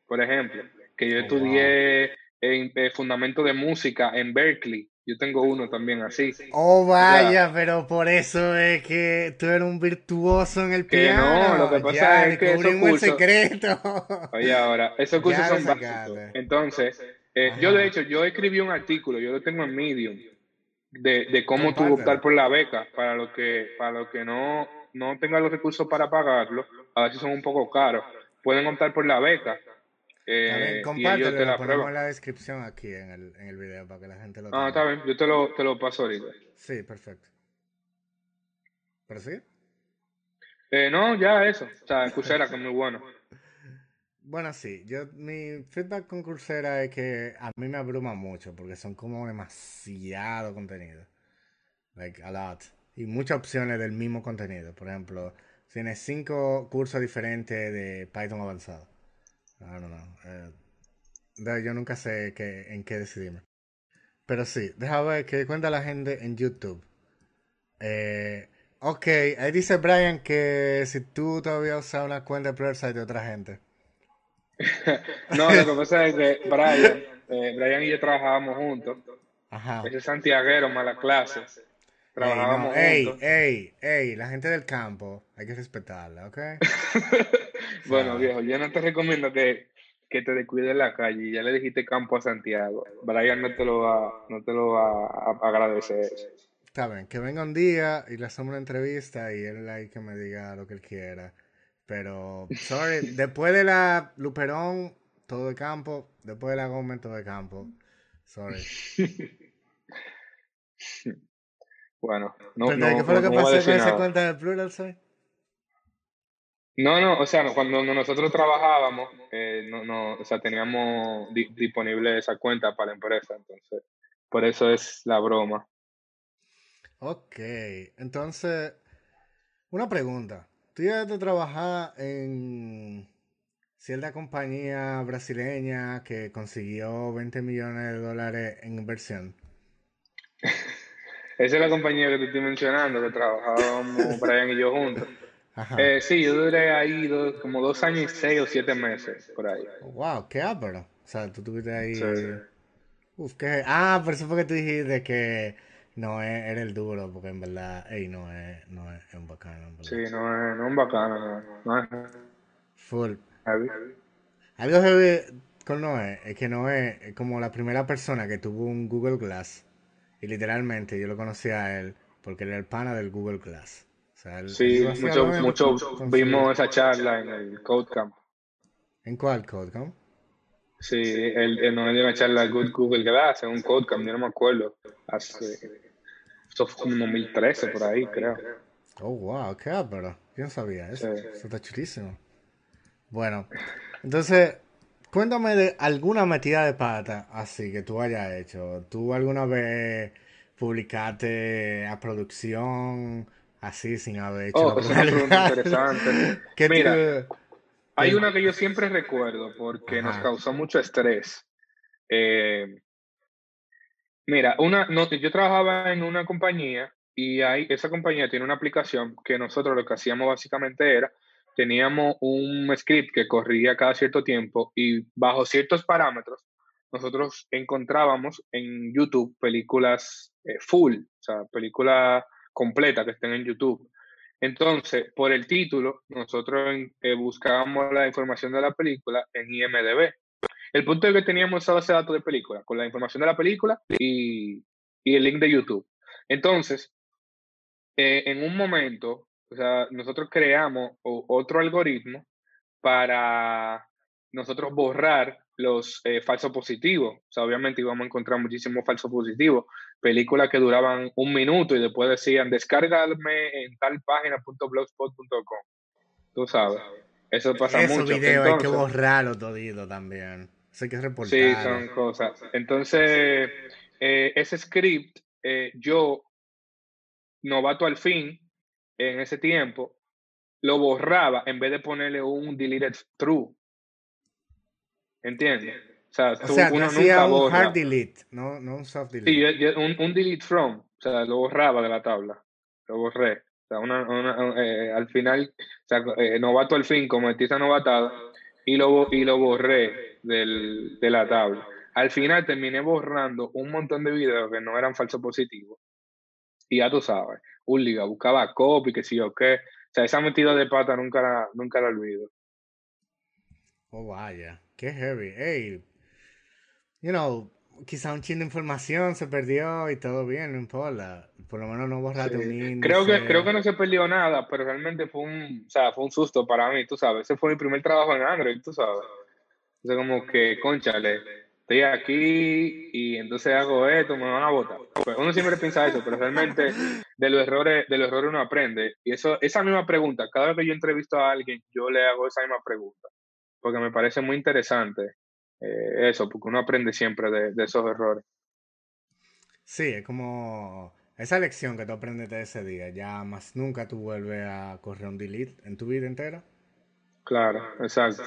por ejemplo, que yo oh, estudié en, eh, fundamento de música en Berkeley. Yo tengo uno también así. Oh, vaya, pero por eso es que tú eres un virtuoso en el piano. no, lo que pasa es que esos cursos... el secreto. Oye, ahora, esos cursos son básicos. Entonces, eh, yo de hecho, yo escribí un artículo, yo lo tengo en Medium, de, de cómo tú optar por la beca para los que, para los que no, no tengan los recursos para pagarlo, a ver si son un poco caros, pueden optar por la beca. Eh, compártelo, te la ponemos en la descripción aquí en el, en el video para que la gente lo tenga. Ah, está bien, yo te lo, te lo paso ahorita. Sí, perfecto. ¿Pero sí? Eh, no, ya eso. O sea, Coursera, que es muy bueno. Bueno, sí, yo mi feedback con Coursera es que a mí me abruma mucho porque son como demasiado contenido. Like a lot. Y muchas opciones del mismo contenido. Por ejemplo, tienes cinco cursos diferentes de Python avanzado. Don't know. Eh, yo nunca sé qué, en qué decidirme. Pero sí, deja ver qué cuenta la gente en YouTube. Eh, ok, ahí dice Brian que si tú todavía usas una cuenta de Pluralsight de otra gente. no, lo que pasa es que Brian, eh, Brian y yo trabajábamos juntos. Ajá. Ese santiaguero, mala clase. Trabajábamos ey, juntos. Ey, ey, la gente del campo, hay que respetarla, ¿ok? bueno, viejo, yo no te recomiendo que, que te descuides la calle. Ya le dijiste campo a Santiago. Brian no te lo va, no te lo va a agradecer. Está bien, que venga un día y le hacemos una entrevista y él ahí que me diga lo que él quiera. Pero, sorry, después de la Luperón, todo de campo. Después de la Gómez, todo de campo. Sorry. bueno, no, ¿Qué fue lo que pasó con esa cuenta de Plural No, no, o sea, cuando nosotros trabajábamos, eh, no, no, o sea, teníamos disponible esa cuenta para la empresa, entonces, por eso es la broma. Ok, entonces, Una pregunta. Tú ya te trabajar en cierta compañía brasileña que consiguió 20 millones de dólares en inversión. Esa es la compañía que te estoy mencionando, que trabajábamos Brian y yo juntos. Eh, sí, yo duré ahí como dos años y seis o siete meses por ahí. Wow, qué ápero. O sea, tú estuviste ahí. Uf, qué. Ah, por eso fue que tú dijiste que no es, era el duro, porque en verdad, ey, no es, no es, un bacano. Sí, no es, no es un bacano, no, es. Full. Algo heavy con Noé es que Noé es como la primera persona que tuvo un Google Glass. Y literalmente yo lo conocí a él porque era el pana del Google Glass. Sí, mucho, mucho vimos esa charla en el Codecamp. ¿En cuál Codecamp? Sí, él nos dio una charla Google Glass en un Codecamp, yo no me acuerdo. Hace, esto fue como 2013 por ahí, creo. Oh, wow, qué pero Yo no sabía eso. Eso está chulísimo. Bueno, entonces, cuéntame de alguna metida de pata así que tú hayas hecho. ¿Tú alguna vez publicaste a producción así sin haber hecho oh, es una pregunta interesante. Mira, hay una que yo siempre recuerdo porque nos causó mucho estrés. Eh, mira, una, no, yo trabajaba en una compañía y hay, esa compañía tiene una aplicación que nosotros lo que hacíamos básicamente era teníamos un script que corría cada cierto tiempo y bajo ciertos parámetros nosotros encontrábamos en YouTube películas eh, full, o sea, películas completas que estén en YouTube. Entonces, por el título, nosotros eh, buscábamos la información de la película en IMDB. El punto es que teníamos esa base de datos de película, con la información de la película y, y el link de YouTube. Entonces, eh, en un momento, o sea, nosotros creamos otro algoritmo para nosotros borrar los eh, falsos positivos. O sea, obviamente íbamos a encontrar muchísimos falsos positivos. Películas que duraban un minuto y después decían, descárgame en tal página.blogspot.com. Tú sabes. Eso pasa mucho. Videos hay que borrarlo todito también. Eso hay que reportar. Sí, son cosas. Entonces, eh, ese script, eh, yo, novato al fin, en ese tiempo, lo borraba en vez de ponerle un deleted true. ¿Entiendes? O sea, tú, uno nunca un hard delete, no, no un soft delete. Sí, un, un, delete from, o sea, lo borraba de la tabla, lo borré. O sea, una, una, eh, al final, o sea, eh, novato al fin, cometí esa novatada y lo, y lo borré del, de la tabla. Al final terminé borrando un montón de videos que no eran falsos positivos. Y ya tú sabes, un liga, buscaba copy, que sí o qué. O sea, esa metida de pata nunca la, nunca la olvido. Oh, vaya, qué heavy. Hey, you know, quizá un chin de información se perdió y todo bien, no importa. Por lo menos no borraste un índice. Creo que, creo que no se perdió nada, pero realmente fue un, o sea, fue un susto para mí, tú sabes. Ese fue mi primer trabajo en Android, tú sabes. O sea, como que, conchale, estoy aquí y entonces hago esto, me van a votar. Pues uno siempre piensa eso, pero realmente de los errores, de los errores uno aprende. Y eso, esa misma pregunta, cada vez que yo entrevisto a alguien, yo le hago esa misma pregunta, porque me parece muy interesante eh, eso, porque uno aprende siempre de, esos errores. Sí, es como esa lección que tú aprendes de ese día, ya más nunca tú vuelves a correr un delete en tu vida entera. Claro, exacto.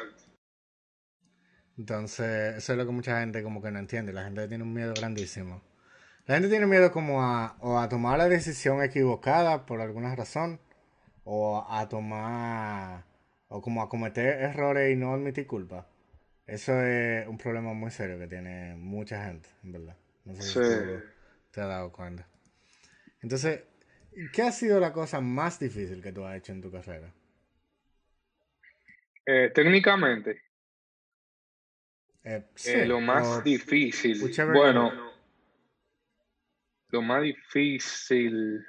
Entonces, eso es lo que mucha gente como que no entiende. La gente tiene un miedo grandísimo. La gente tiene miedo como a, o a tomar la decisión equivocada por alguna razón, o a tomar, o como a cometer errores y no admitir culpa. Eso es un problema muy serio que tiene mucha gente, en verdad. No sé si te has dado cuenta. Entonces, ¿qué ha sido la cosa más difícil que tú has hecho en tu carrera? Eh, técnicamente, eh, eh, lo más difícil. Bueno, lo más difícil.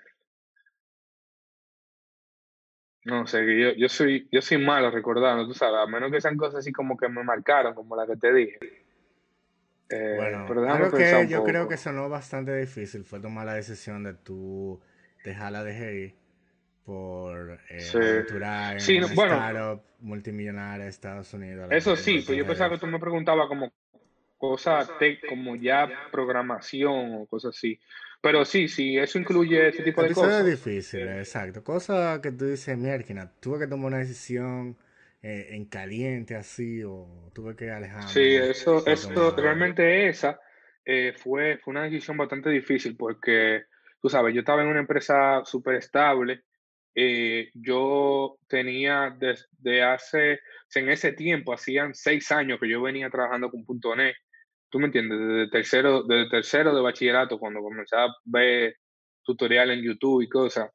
No sé, yo, yo soy, yo soy malo recordando, tú sabes, a menos que sean cosas así como que me marcaron, como la que te dije. Eh, bueno, pero que yo creo que sonó bastante difícil fue tomar la decisión de tú dejar la DGI por eh, sí. en sí, bueno, startup multimillonaria de Estados Unidos. Eso sí, pues yo pensaba que tú me preguntabas como cosas como ya programación o cosas así. Pero sí, sí, eso incluye ese tipo de cosas. Es difícil, exacto. Cosas que tú dices, mierda, tuve que tomar una decisión eh, en caliente así o tuve que alejarme. Sí, eso, eso realmente esa eh, fue, fue una decisión bastante difícil porque, tú sabes, yo estaba en una empresa súper estable. Eh, yo tenía desde hace, en ese tiempo, hacían seis años que yo venía trabajando con .NET tú me entiendes, desde tercero, desde tercero de bachillerato, cuando comencé a ver tutoriales en YouTube y cosas,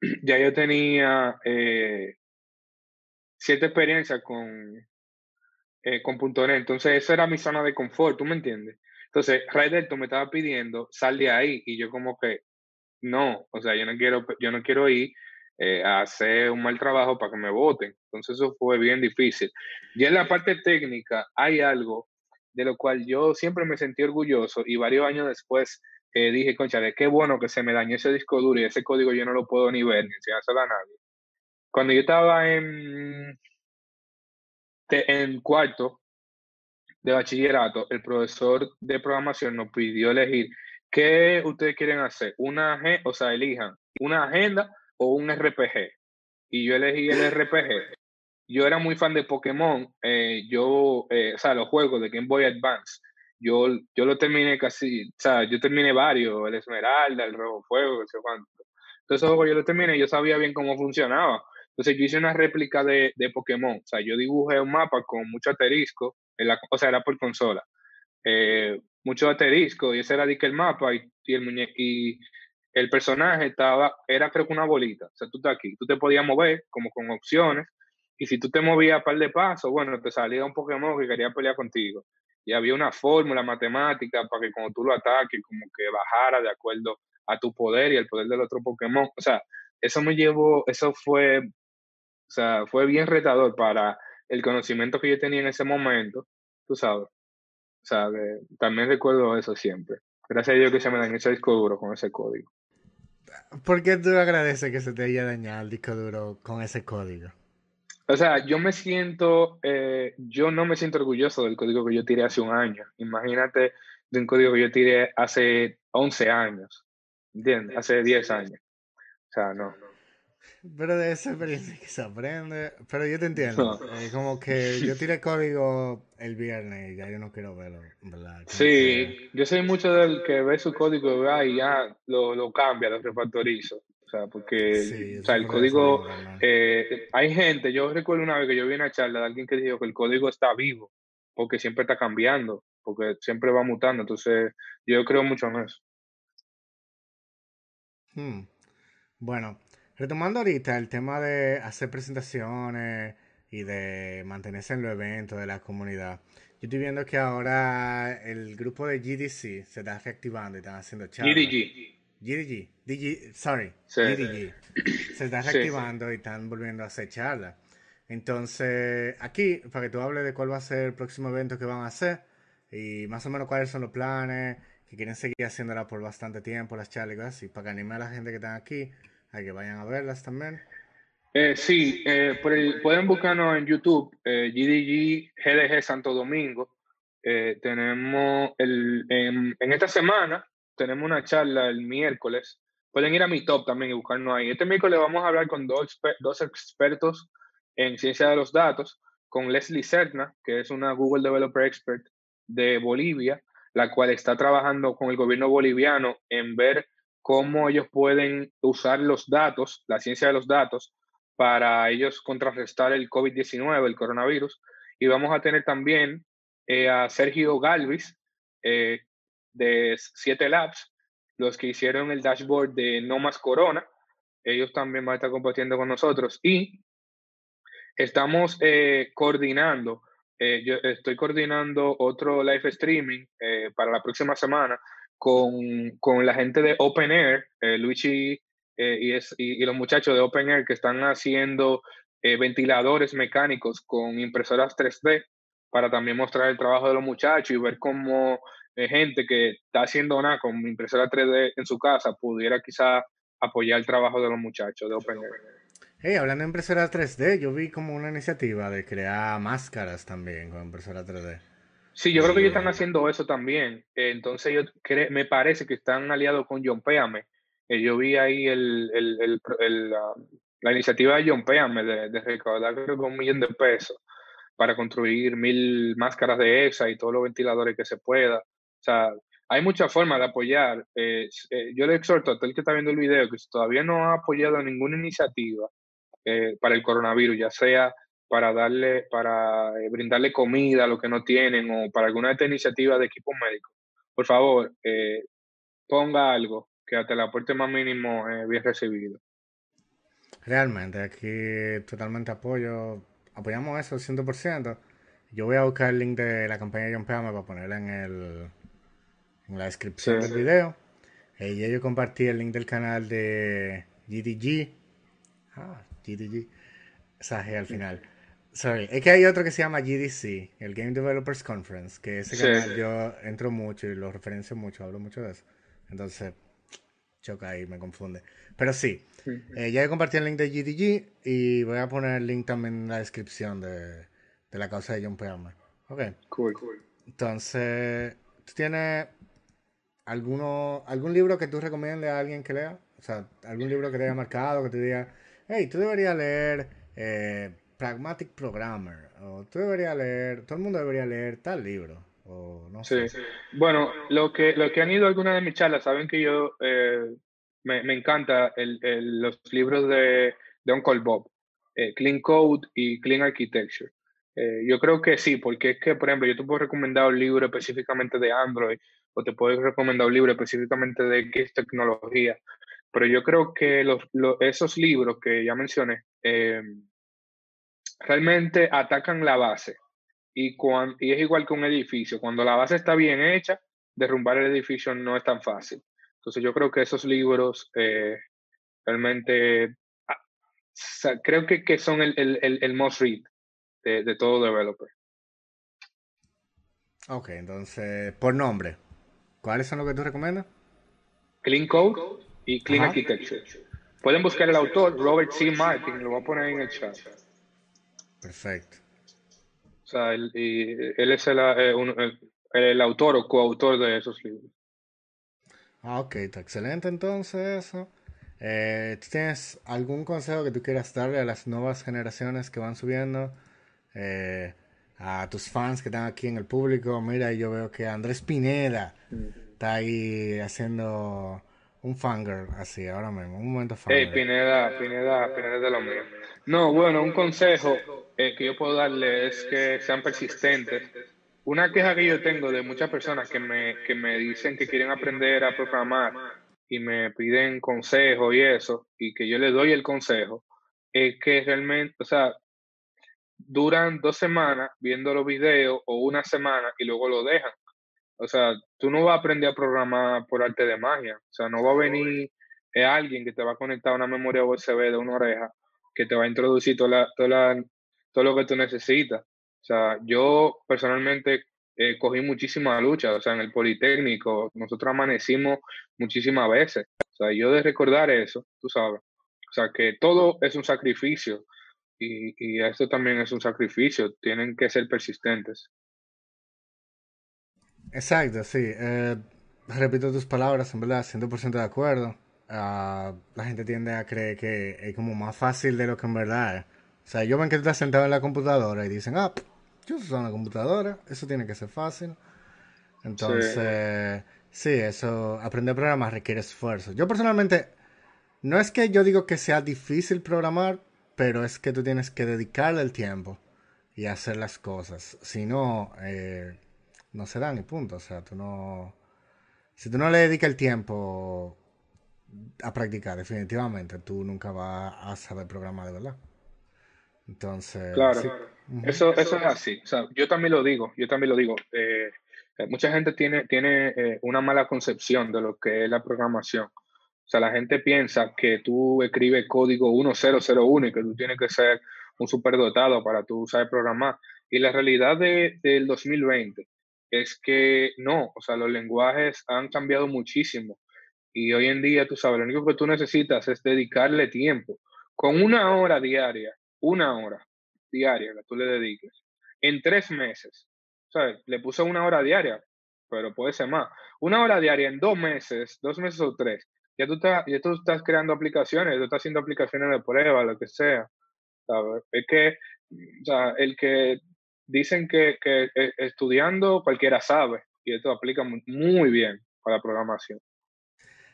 ya yo tenía eh, cierta experiencia con, eh, con .NET, entonces esa era mi zona de confort, tú me entiendes. Entonces, Ray Delton me estaba pidiendo, sal de ahí, y yo como que, no, o sea, yo no quiero, yo no quiero ir eh, a hacer un mal trabajo para que me voten. Entonces eso fue bien difícil. Y en la parte técnica hay algo de lo cual yo siempre me sentí orgulloso y varios años después eh, dije, concha, de qué bueno que se me dañó ese disco duro y ese código yo no lo puedo ni ver ni enseñárselo a nadie. Cuando yo estaba en, en cuarto de bachillerato, el profesor de programación nos pidió elegir qué ustedes quieren hacer, una o sea, elijan una agenda o un RPG. Y yo elegí el RPG yo era muy fan de Pokémon, eh, yo, eh, o sea, los juegos de Game Boy Advance, yo, yo lo terminé casi, o sea, yo terminé varios, el Esmeralda, el Rojo Fuego, sé cuánto. Entonces, yo lo terminé, yo sabía bien cómo funcionaba. Entonces, yo hice una réplica de, de Pokémon, o sea, yo dibujé un mapa con mucho asterisco, en la, o sea, era por consola. Eh, mucho asterisco, y ese era el mapa, y, y el muñeco, y el personaje estaba, era creo que una bolita, o sea, tú estás aquí, tú te podías mover como con opciones, y si tú te movías a par de pasos, bueno, te salía un Pokémon que quería pelear contigo. Y había una fórmula matemática para que cuando tú lo ataques, como que bajara de acuerdo a tu poder y el poder del otro Pokémon. O sea, eso me llevó, eso fue, o sea, fue bien retador para el conocimiento que yo tenía en ese momento, tú sabes. O sea, también recuerdo eso siempre. Gracias a Dios que se me dañó ese disco duro con ese código. ¿Por qué tú agradeces que se te haya dañado el disco duro con ese código? O sea, yo me siento, eh, yo no me siento orgulloso del código que yo tiré hace un año. Imagínate de un código que yo tiré hace 11 años, ¿entiendes? Hace 10 años. O sea, no. Pero de esa experiencia que se aprende. Pero yo te entiendo. como que yo tiré código el viernes y ya yo no quiero verlo, ¿verdad? sí, yo soy mucho del que ve su código y ya lo, lo cambia, lo refactorizo. O sea, porque o sea, el código, eh, hay gente, yo recuerdo una vez que yo vi una charla de alguien que dijo que el código está vivo, porque siempre está cambiando, porque siempre va mutando, entonces yo creo mucho en eso. Hmm. Bueno, retomando ahorita el tema de hacer presentaciones y de mantenerse en los eventos de la comunidad. Yo estoy viendo que ahora el grupo de GDC se está reactivando y están haciendo charlas. GDG. GDG, DG, sorry, GDG, se está reactivando y están volviendo a hacer charlas. Entonces, aquí, para que tú hables de cuál va a ser el próximo evento que van a hacer y más o menos cuáles son los planes, que quieren seguir haciéndola por bastante tiempo, las charlas, y para que anime a la gente que está aquí a que vayan a verlas también. Eh, sí, eh, pueden buscarnos en YouTube, eh, GDG GDG Santo Domingo. Eh, tenemos el, en, en esta semana tenemos una charla el miércoles. Pueden ir a mi top también y buscarnos ahí. Este miércoles vamos a hablar con dos, dos expertos en ciencia de los datos, con Leslie Serna, que es una Google Developer Expert de Bolivia, la cual está trabajando con el gobierno boliviano en ver cómo ellos pueden usar los datos, la ciencia de los datos, para ellos contrarrestar el COVID-19, el coronavirus. Y vamos a tener también eh, a Sergio Galvis, eh, de 7 Labs, los que hicieron el dashboard de No Más Corona. Ellos también van a estar compartiendo con nosotros. Y estamos eh, coordinando, eh, yo estoy coordinando otro live streaming eh, para la próxima semana con, con, la gente de Open Air, Luigi y, es, y, los muchachos de Open Air que están haciendo ventiladores mecánicos con impresoras 3D para también mostrar el trabajo de los muchachos y ver cómo gente que está haciendo nada con impresora 3D en su casa pudiera quizá apoyar el trabajo de los muchachos de OpenAI. Hey, hablando de impresora 3D, yo vi como una iniciativa de crear máscaras también con impresora 3D. Sí, yo creo que ellos están haciendo eso también. entonces, yo me parece que están aliados con John Péame. Eh, yo vi ahí el, la, iniciativa de John Péame de, de recaudar creo que un millón de pesos para construir mil máscaras de EXA y todos los ventiladores que se pueda. O sea, hay muchas formas de apoyar. Eh, eh, yo le exhorto a todo el que está viendo el video que si todavía no ha apoyado ninguna iniciativa para el coronavirus, ya sea para darle, para eh, brindarle comida a los que no tienen o para alguna de estas iniciativas de equipo médico, por favor, eh, ponga algo que hasta el aporte más mínimo bien recibido. Realmente, aquí totalmente apoyo, apoyamos eso 100%. Yo voy a buscar el link de la campaña de John Pama para ponerla en, el, en la descripción del video. Eh, y yo compartí el link del canal de GDG. Ah, GDG. Saje al final. Sorry, es que hay otro que se llama GDC, el Game Developers Conference, que ese canal yo entro mucho y lo referencio mucho, hablo mucho de eso. Entonces, choca ahí, me confunde. Pero sí, eh, ya he compartido el link de GDG y voy a poner el link también en la descripción de, la causa de John Palmer. Ok. Cool, cool. Entonces, ¿tú tienes alguno, algún libro que tú recomiendes a alguien que lea? O sea, algún libro que te haya marcado, que te diga, hey, tú deberías leer... Eh, Pragmatic Programmer, o tú deberías leer, todo el mundo debería leer tal libro, o no sé. Bueno, lo que, lo que han ido a algunas de mis charlas saben que yo eh, me, me, encanta el, los libros de, de Uncle Bob, eh, Clean Code y Clean Architecture. Eh, yo creo que sí, porque es que, por ejemplo, yo te puedo recomendar un libro específicamente de Android o te puedo recomendar un libro específicamente de X tecnología, pero yo creo que los, esos libros que ya mencioné, realmente atacan la base. Y, y es igual que un edificio. Cuando la base está bien hecha, derrumbar el edificio no es tan fácil. Entonces yo creo que esos libros eh, realmente ah, creo que, que son el, el, el, most read de, de, todo developer. Ok, entonces, por nombre, ¿cuáles son los que tú recomiendas? Clean Code y Clean Architecture. Pueden buscar el autor, Robert C. Martin, lo voy a poner en el chat. Perfecto. O sea, él, él es el, eh, el, autor o coautor de esos libros. Ah, ok, está excelente entonces eso. Eh, ¿Tienes algún consejo que tú quieras darle a las nuevas generaciones que van subiendo? Eh, a tus fans que están aquí en el público. Mira, yo veo que Andrés Pineda está ahí haciendo un fangirl así ahora mismo, un momento fangirl. Hey, Pineda, Pineda, Pineda de lo mío. No, bueno, un consejo eh, que yo puedo darle es que sean persistentes. Una queja que yo tengo de muchas personas que me, que me dicen que quieren aprender a programar y me piden consejo y eso, y que yo les doy el consejo, es que realmente, o sea, duran dos semanas viendo los videos o una semana y luego lo dejan. O sea, tú no vas a aprender a programar por arte de magia. O sea, no va a venir eh, alguien que te va a conectar a una memoria USB de una oreja que te va a introducir toda toda todo lo que tú necesitas. O sea, yo personalmente eh, cogí muchísima lucha, o sea, en el Politécnico, nosotros amanecimos muchísimas veces. O sea, yo de recordar eso, tú sabes. O sea, que todo es un sacrificio y, esto también es un sacrificio, tienen que ser persistentes. Exacto, sí. Eh, repito tus palabras, en verdad, 100% de acuerdo. Ah, la gente tiende a creer que es como más fácil de lo que en verdad es. O sea, yo ven que tú estás sentado en la computadora y dicen, ah, yo uso una computadora, eso tiene que ser fácil. Entonces, sí. eso, aprender a programar requiere esfuerzo. Yo personalmente, no es que yo digo que sea difícil programar, pero es que tú tienes que dedicarle el tiempo y hacer las cosas. Si no, eh, no se da ni punto. O sea, tú no... Si tú no le dedicas el tiempo a practicar, definitivamente, tú nunca vas a saber programar de verdad. Entonces, claro, eso, eso es así. O sea, yo también lo digo, yo también lo digo. Eh, eh, mucha gente tiene, tiene eh, una mala concepción de lo que es la programación. O sea, la gente piensa que tú escribes código 1001 y que tú tienes que ser un superdotado para tú saber programar. Y la realidad de, del 2020 es que no, o sea, los lenguajes han cambiado muchísimo. Y hoy en día, tú sabes, lo único que tú necesitas es dedicarle tiempo. Con una hora diaria una hora diaria que tú le dediques, en tres meses, ¿sabes? Le puse una hora diaria, pero puede ser más. Una hora diaria en dos meses, dos meses o tres, ya tú, estás, ya tú estás creando aplicaciones, tú estás haciendo aplicaciones de prueba, lo que sea. Es que, el que dicen que, que eh, estudiando cualquiera sabe, y esto aplica muy bien para programación.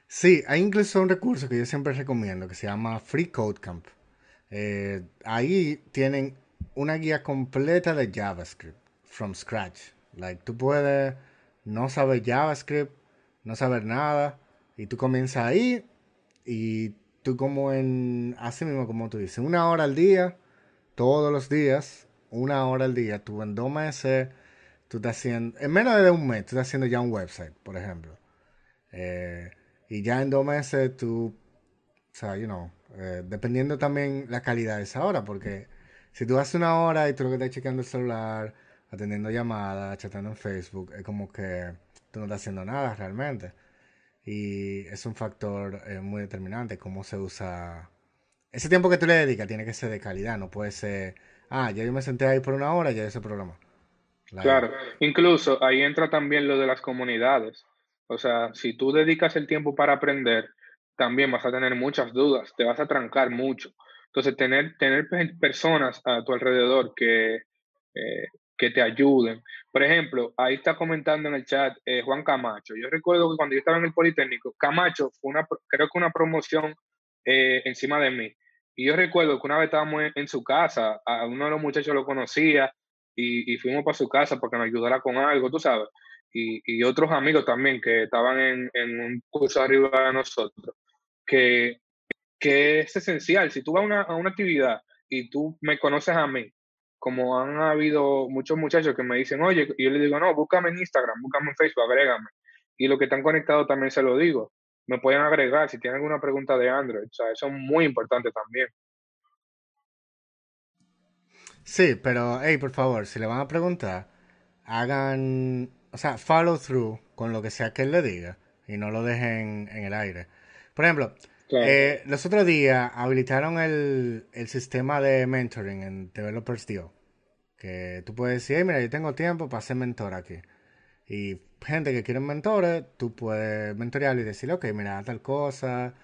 Sí, hay incluso un recurso que yo siempre recomiendo que se llama Free Code Camp. Eh, ahí tienen una guía completa de JavaScript from scratch. Like, tú puedes no saber JavaScript, no saber nada, y tú comienzas ahí y tú como en, así mismo como tú dices, una hora al día, todos los días, una hora al día, tú en dos meses, tú estás haciendo, en menos de un mes, tú estás haciendo ya un website, por ejemplo. Eh, y ya en dos meses tú, o sea, you know, eh, dependiendo también la calidad de esa hora, porque si tú haces una hora y tú lo que estás chequeando el celular, atendiendo llamadas, chatando en Facebook, es como que tú no estás haciendo nada realmente. Y es un factor eh, muy determinante cómo se usa. Ese tiempo que tú le dedicas tiene que ser de calidad, no puede ser, ah, ya yo me senté ahí por una hora, ya ese programa. Claro, incluso ahí entra también lo de las comunidades. O sea, si tú dedicas el tiempo para aprender, también vas a tener muchas dudas, te vas a trancar mucho. Entonces, tener, tener personas a tu alrededor que, eh, que te ayuden. Por ejemplo, ahí está comentando en el chat eh, Juan Camacho. Yo recuerdo que cuando yo estaba en el Politécnico, Camacho fue una, creo que una promoción eh, encima de mí. Y yo recuerdo que una vez estábamos en, su casa, a uno de los muchachos lo conocía y, fuimos para su casa para que nos ayudara con algo, tú sabes y, otros amigos también que estaban en, un curso arriba de nosotros, que, que es esencial. Si tú vas a una, a una actividad y tú me conoces a mí, como han habido muchos muchachos que me dicen, oye, y yo le digo, no, búscame en Instagram, búscame en Facebook, agrégame. Y los que están conectados también se lo digo. Me pueden agregar si tienen alguna pregunta de Android. O sea, eso es muy importante también. Sí, pero, hey, por favor, si le van a preguntar, hagan o sea, follow through con lo que sea que él le diga y no lo dejen en el aire. Por ejemplo, eh, los otros días habilitaron el, sistema de mentoring en Developers Dio. Tú puedes decir, mira, yo tengo tiempo para ser mentor aquí. Y gente que quiere mentores, tú puedes mentorear y decirle, ok, mira, tal cosa,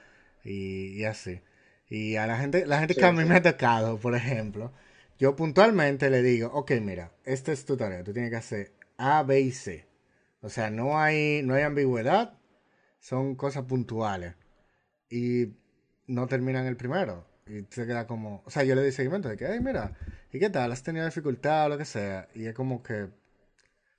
y, así. Y a la gente, la gente que a mí me ha tocado, por ejemplo, yo puntualmente le digo, ok, mira, esta es tu tarea, tú tienes que hacer a, B y C. O sea, no hay, no hay ambigüedad, son cosas puntuales. Y no terminan el primero. Y se queda como, o sea, yo le di seguimiento de que, ay, mira, ¿y qué tal? ¿Has tenido dificultad o lo que sea? Y es como que,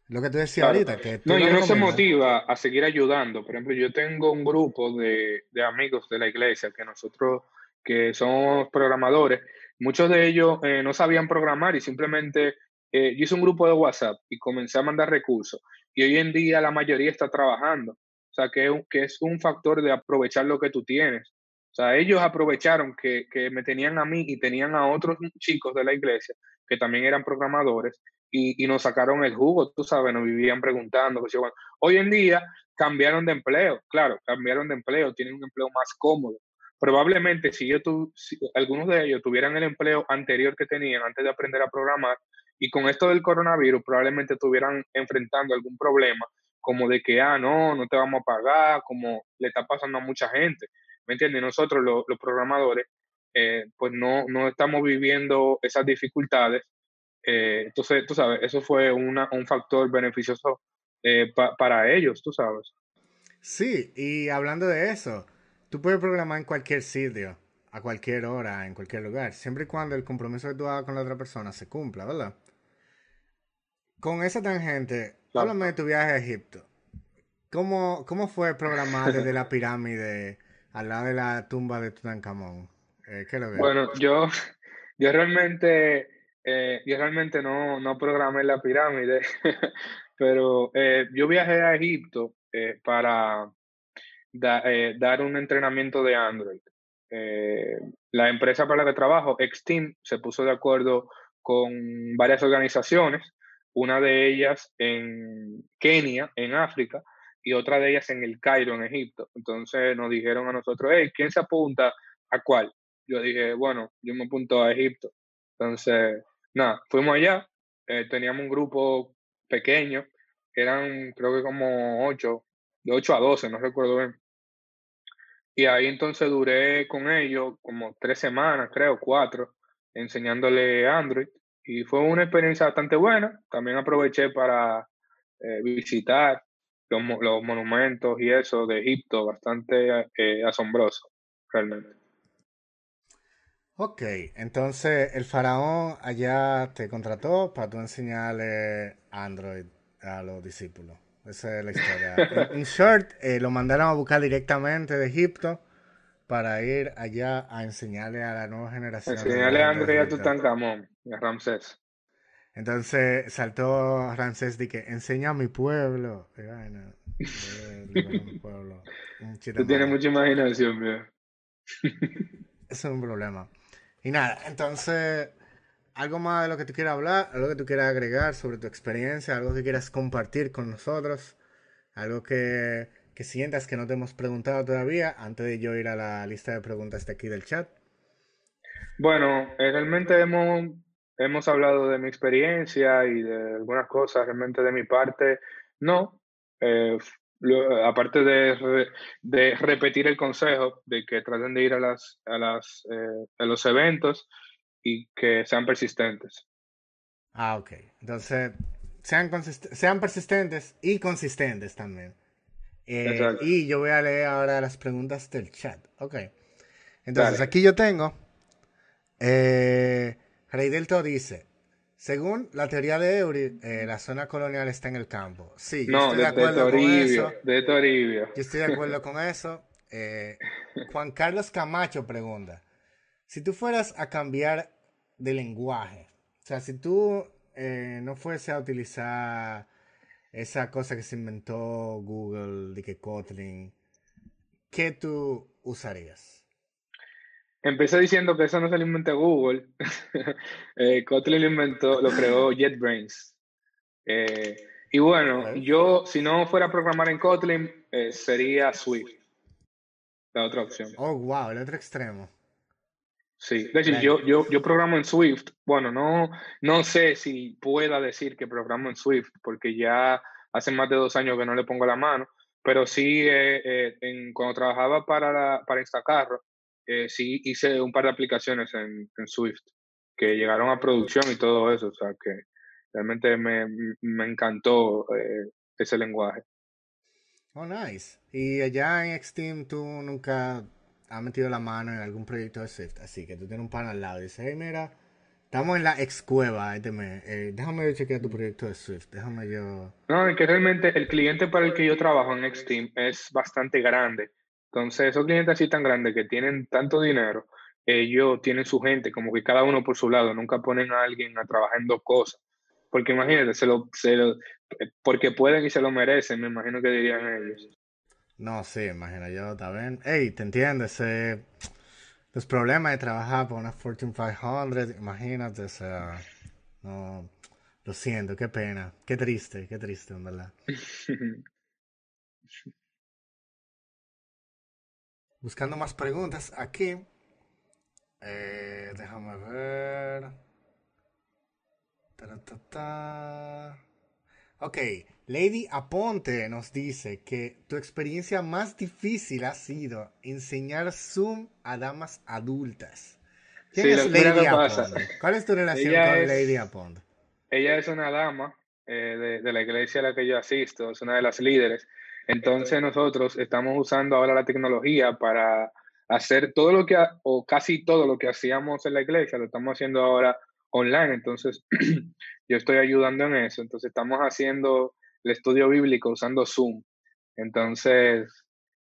lo que tú decías ahorita, que... no, y no se motiva a seguir ayudando. Por ejemplo, yo tengo un grupo de, de amigos de la iglesia que nosotros, que somos programadores, muchos de ellos eh, no sabían programar y simplemente eh, yo hice un grupo de WhatsApp y comencé a mandar recursos. Y hoy en día la mayoría está trabajando. O sea, que, que es un factor de aprovechar lo que tú tienes. O sea, ellos aprovecharon que, que, me tenían a mí y tenían a otros chicos de la iglesia que también eran programadores y, y nos sacaron el jugo, tú sabes, nos vivían preguntando. Hoy en día cambiaron de empleo, claro, cambiaron de empleo, tienen un empleo más cómodo. Probablemente si, yo tu, si algunos de ellos tuvieran el empleo anterior que tenían antes de aprender a programar, y con esto del coronavirus probablemente estuvieran enfrentando algún problema, como de que, ah, no, no te vamos a pagar, como le está pasando a mucha gente. ¿Me entiendes? Nosotros los, programadores, eh, pues no, no estamos viviendo esas dificultades. Eh, entonces, tú sabes, eso fue una, un factor beneficioso eh, para ellos, tú sabes. Sí, y hablando de eso, tú puedes programar en cualquier sitio, a cualquier hora, en cualquier lugar, siempre y cuando el compromiso que tú hagas con la otra persona se cumpla, ¿verdad? Con esa tangente, háblame de tu viaje a Egipto. ¿Cómo, cómo fue programar desde la pirámide al lado de la tumba de Tutankamón? Eh, ¿qué lo bueno, yo, yo realmente, eh, yo realmente no, no programé la pirámide, pero eh, yo viajé a Egipto para dar un entrenamiento de Android. la empresa para la que trabajo, Exteam, se puso de acuerdo con varias organizaciones una de ellas en Kenia, en África, y otra de ellas en el Cairo, en Egipto. Entonces nos dijeron a nosotros, hey, ¿quién se apunta a cuál? Yo dije, bueno, yo me apunto a Egipto. Entonces, nada, fuimos allá, eh, teníamos un grupo pequeños, eran creo que como 8, de 8 a 12, no recuerdo bien. Y ahí entonces duré con ellos como tres semanas, creo, cuatro, enseñándole Android. Y fue una experiencia bastante buena. También aproveché para eh, visitar los, los, monumentos y eso de Egipto, bastante eh, asombroso, realmente. Ok, entonces el faraón allá te contrató para tú enseñarle Android a los discípulos. Esa es la historia. en, short, eh, lo mandaron a buscar directamente de Egipto para ir allá a enseñarle a la nueva generación. Enseñarle a Android a Tutankamón y a Ramsés. Entonces saltó Ramsés y que enseña a mi pueblo. Tú tienes mucha imaginación, Eso es un problema. Y nada, entonces, algo más de lo que tú quieras hablar, algo que tú quieras agregar sobre tu experiencia, algo que quieras compartir con nosotros, algo que, que sientas que no te hemos preguntado todavía, antes de yo ir a la lista de preguntas de aquí del chat. Bueno, eh, realmente hemos, hemos hablado de mi experiencia y de algunas cosas, realmente de mi parte, no. Eh, aparte de, de, repetir el consejo de que traten de ir a, las, a, las, eh, a los eventos y que sean persistentes. Ah, ok. Entonces, sean, sean persistentes y consistentes también. Eh, y yo voy a leer ahora las preguntas del chat. Ok. Entonces, aquí yo tengo. Eh, Rey Delto dice: según la teoría de Eury, eh, la zona colonial está en el campo. Sí, yo estoy de, acuerdo con eso. De Toribio. Yo estoy de acuerdo con eso. Eh, Juan Carlos Camacho pregunta, si tú fueras a cambiar de lenguaje, o sea, si tú eh, no fuese a utilizar esa cosa que se inventó Google, de que Kotlin, ¿qué tú usarías? Empecé diciendo que eso no se lo inventó Google. eh, Kotlin lo inventó, lo creó JetBrains. Eh, y bueno, yo, si no fuera a programar en Kotlin, eh, sería Swift. La otra opción. Oh, wow, el otro extremo. Sí, de hecho, yo, yo, yo programo en Swift. Bueno, no, no sé si pueda decir que programo en Swift, porque ya hace más de dos años que no le pongo la mano, pero sí, eh, en, cuando trabajaba para, para Instacarro, eh, sí hice un par de aplicaciones en, Swift que llegaron a producción y todo eso, o sea que realmente me, me encantó eh, ese lenguaje. Oh, nice. Y allá en Xteam tú nunca has metido la mano en algún proyecto de Swift, así que tú tienes un pan al lado y dices, hey, mira, estamos en la ex cueva, este eh, déjame chequear tu proyecto de Swift, déjame yo... No, es que realmente el cliente para el que yo trabajo en Xteam es bastante grande. Entonces, esos clientes así tan grandes que tienen tanto dinero, ellos tienen su gente, como que cada uno por su lado, nunca ponen a alguien a trabajar en dos cosas. Porque imagínate, se lo, se lo, porque pueden y se lo merecen, me imagino que dirían ellos. No, sí, imagino yo, bien. Ey, te entiendes, eh, los problemas de trabajar por una Fortune 500, imagínate, o sea, no, lo siento, qué pena, qué triste, qué triste, en verdad. buscando más preguntas aquí. Eh, déjame ver. Ok, Lady Aponte nos dice que tu experiencia más difícil ha sido enseñar Zoom a damas adultas. ¿Quién es Lady Aponte? ¿Cuál es tu relación con Lady Aponte? Ella es una dama eh, de, de, la iglesia a la que yo asisto, es una de las líderes. Entonces nosotros estamos usando ahora la tecnología para hacer todo lo que, o casi todo lo que hacíamos en la iglesia, lo estamos haciendo ahora online. Entonces yo estoy ayudando en eso. Entonces estamos haciendo el estudio bíblico usando Zoom. Entonces,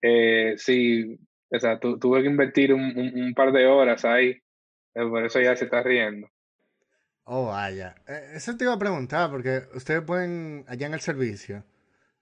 eh, sí, o sea, tuve que invertir un, par de horas ahí. Eh, por eso ya se está riendo. Oh, vaya. Eh, eso te iba a preguntar, porque ustedes pueden, allá en el servicio,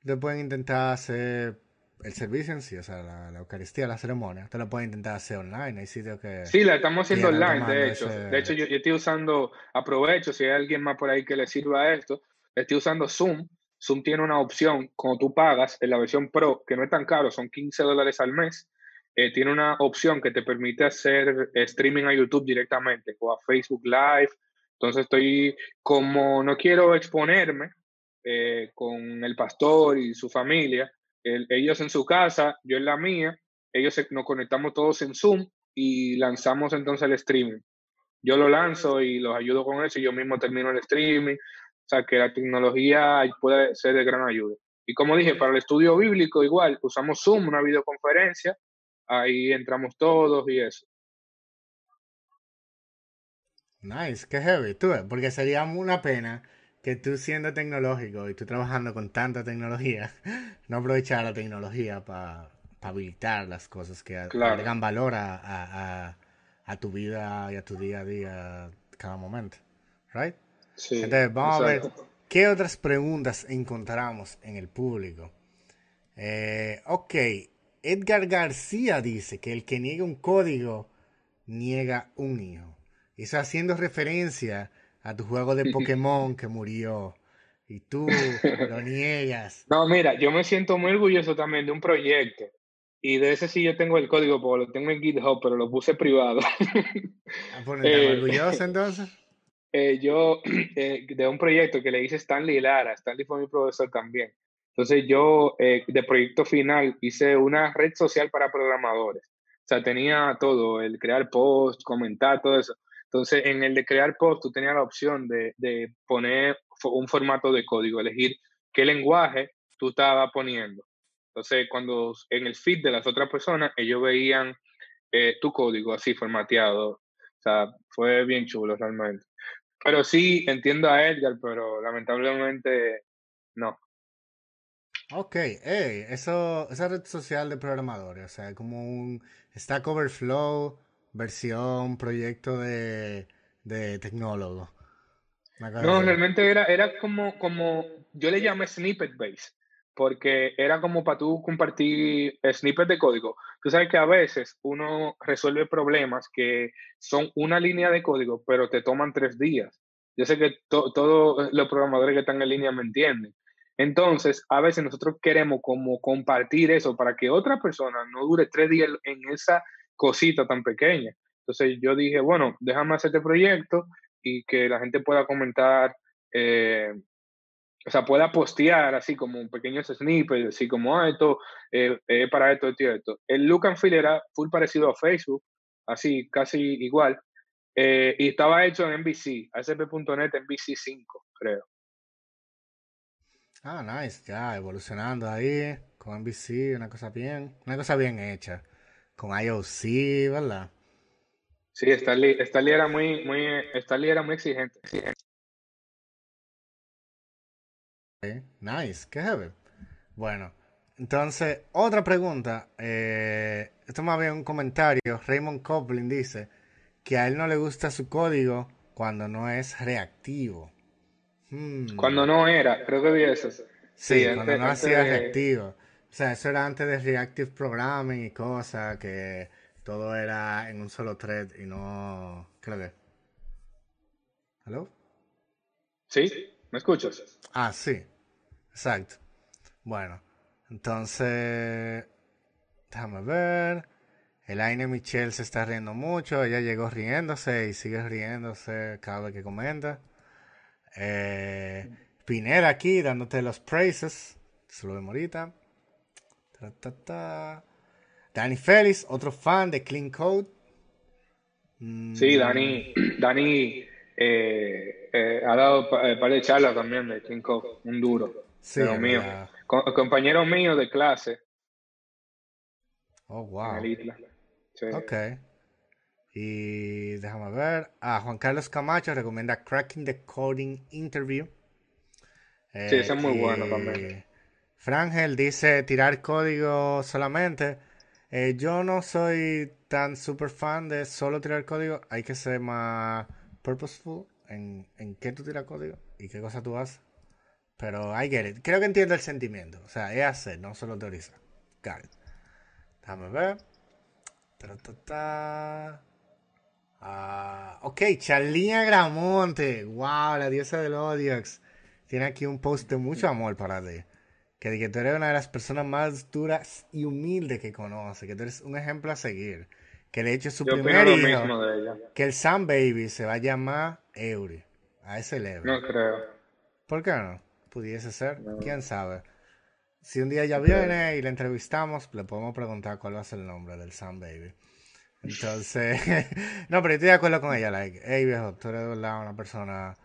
te pueden intentar hacer el servicio en sí, o sea, la, Eucaristía, la ceremonia, te lo pueden intentar hacer online, hay sitios que... Sí, la estamos haciendo online, de hecho. De hecho, yo, estoy usando, aprovecho, si hay alguien más por ahí que le sirva esto, estoy usando Zoom. Zoom tiene una opción, cuando tú pagas en la versión Pro, que no es tan caro, son 15 dólares al mes, eh, tiene una opción que te permite hacer streaming a YouTube directamente o a Facebook Live. Entonces estoy, como no quiero exponerme, eh, con el pastor y su familia, ellos en su casa, yo en la mía, ellos nos conectamos todos en Zoom y lanzamos entonces el streaming. Yo lo lanzo y los ayudo con eso y yo mismo termino el streaming. O sea, que la tecnología puede ser de gran ayuda. Y como dije, para el estudio bíblico igual, usamos Zoom, una videoconferencia, ahí entramos todos y eso. Nice, qué heavy, tú porque sería una pena que tú siendo tecnológico y tú trabajando con tanta tecnología, no aprovechar la tecnología para habilitar las cosas que agregan valor a, tu vida y a tu día a día cada momento, right? Sí, Entonces, vamos a ver qué otras preguntas encontramos en el público. Eh, ok, Edgar García dice que el que niega un código niega un hijo. Eso haciendo referencia a tu juego de Pokémon que murió y tú lo niegas. No, mira, yo me siento muy orgulloso también de un proyecto y de ese sí yo tengo el código porque lo tengo en GitHub, pero lo puse privado. Ah, eh, orgulloso entonces? Eh, yo, eh, de un proyecto que le hice Stanley Lara, Stanley fue mi profesor también. Entonces yo, de proyecto final, hice una red social para programadores. O sea, tenía todo, el crear posts, comentar, todo eso. Entonces, en el de crear post, tú tenías la opción de, poner un formato de código, elegir qué lenguaje tú estabas poniendo. Entonces, cuando en el feed de las otras personas, ellos veían eh, tu código así formateado. O sea, fue bien chulo realmente. Pero sí, entiendo a Edgar, pero lamentablemente no. Ok, hey, eso, esa red social de programadores, o sea, como un Stack Overflow versión proyecto de, de tecnólogo. No, realmente era, era como, como, yo le llamé snippet base, porque era como para tú compartir snippets de código. Tú sabes que a veces uno resuelve problemas que son una línea de código, pero te toman tres días. Yo sé que todos los programadores que están en línea me entienden. Entonces, a veces nosotros queremos como compartir eso para que otra persona no dure tres días en esa cosita tan pequeña. Entonces yo dije, bueno, déjame hacer este proyecto y que la gente pueda comentar, eh, o sea, pueda postear así como un pequeño snippet, así como, ah, esto eh, para esto, esto y esto. El look and feel era full parecido a Facebook, así, casi igual. Eh, y estaba hecho en NBC, ASP.NET NBC 5, creo. Ah, nice, ya evolucionando ahí con NBC, una cosa bien, una cosa bien hecha con IOC, ¿verdad? Sí, Stanley, era muy, muy, era muy exigente. nice, qué heavy. Bueno, entonces, otra pregunta. Eh, esto más bien un comentario. Raymond Coplin dice que a él no le gusta su código cuando no es reactivo. Hmm. Cuando no era, creo que vi eso. Sí, cuando no hacía reactivo. O sea, eso era antes de Reactive Programming y cosas, que todo era en un solo thread y no... Creo que... ¿Hello? Sí, ¿me escuchas? Ah, sí, exacto. Bueno, entonces... Déjame ver. El Aine Michelle se está riendo mucho. Ella llegó riéndose y sigue riéndose cada vez que comenta. Eh, Pineda aquí dándote los praises. Se lo vemos ahorita. Dani Félix, otro fan de Clean Code. Sí, Dani, Dani eh, eh, ha dado un eh, par de charlas también de Clean Code, un duro. Sí, mío. compañero mío de clase. Oh, wow. Ok. Y déjame ver. Ah, Juan Carlos Camacho recomienda Cracking the Coding Interview. sí, ese es muy bueno también. Frangel dice tirar código solamente. Eh, yo no soy tan super fan de solo tirar código. Hay que ser más purposeful en, en qué tú tiras código y qué cosa tú haces. Pero I get it. Creo que entiendo el sentimiento. O sea, es hacer, no solo teorizar. Got it. Déjame ver. Ah, ok, Charlina Gramonte. Wow, la diosa del Odiox. Tiene aquí un post de mucho amor para ti que, tú eres una de las personas más duras y humildes que conoce, que tú eres un ejemplo a seguir. Que le hecho su primer hijo, que el Sam Baby se va a llamar Eury, a ese level. No creo. ¿Por qué no? pudiese ser, quién sabe. Si un día ella viene y la entrevistamos, le podemos preguntar cuál va a ser el nombre del Sam Baby. Entonces, no, pero estoy de acuerdo con ella, like, hey viejo, tú eres de verdad una persona,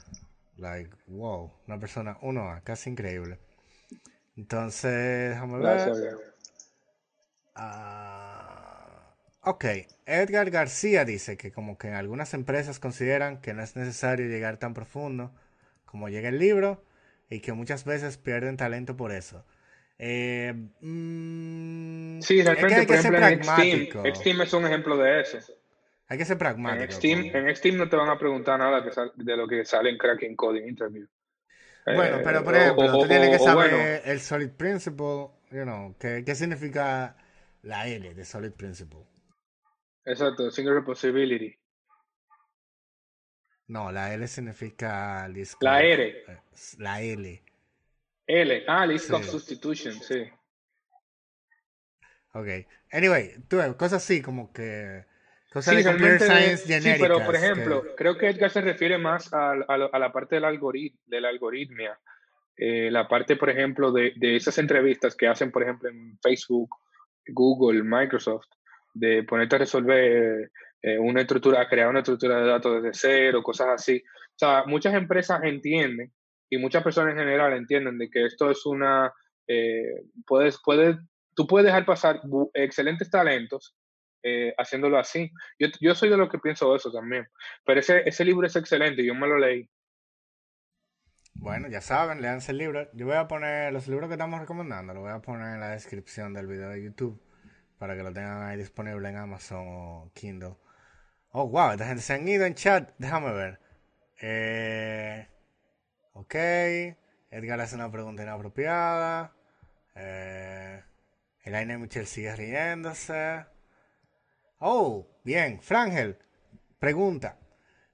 like, wow, una persona, uno, casi increíble. Entonces, déjame ver. Ah, ok, Edgar García dice que como que algunas empresas consideran que no es necesario llegar tan profundo como llega el libro y que muchas veces pierden talento por eso. Eh, mm, sí, realmente, por ejemplo, en Xteam, es un ejemplo de eso. Hay que ser pragmático. En Xteam, no te van a preguntar nada de lo que sale en Cracking Coding Interview. Bueno, eh, pero por ejemplo, tú tienes que saber el Solid Principle, you know, ¿qué, ¿qué, significa la L de Solid Principle? Exacto, Single Possibility. No, la L significa... La R. Eh, la L. L. Ah, list of substitution, sí. Ok. Anyway, tú, cosas así como que. Cosas de computer science genéricas. Sí, pero por ejemplo, creo que Edgar se refiere más a, a, la parte del algoritmo, de la algoritmia. Eh, la parte, por ejemplo, de, de, esas entrevistas que hacen, por ejemplo, en Facebook, Google, Microsoft, de ponerte a resolver eh, una estructura, a crear una estructura de datos desde cero, cosas así. O sea, muchas empresas entienden y muchas personas en general entienden de que esto es una, eh, puedes, puedes, tú puedes dejar pasar excelentes talentos eh, haciéndolo así. Yo, yo, soy de los que pienso eso también, pero ese, ese libro es excelente, yo me lo leí. Bueno, ya saben, leanse el libro. Yo voy a poner los libros que estamos recomendando, los voy a poner en la descripción del video de YouTube para que lo tengan ahí disponible en Amazon o Kindle. Oh, wow, esta gente se han ido en chat. Déjame ver. Eh, Ok. Edgar hace una pregunta inapropiada. Eh, el Aine Michel sigue riéndose. Oh, bien. Frangel, pregunta.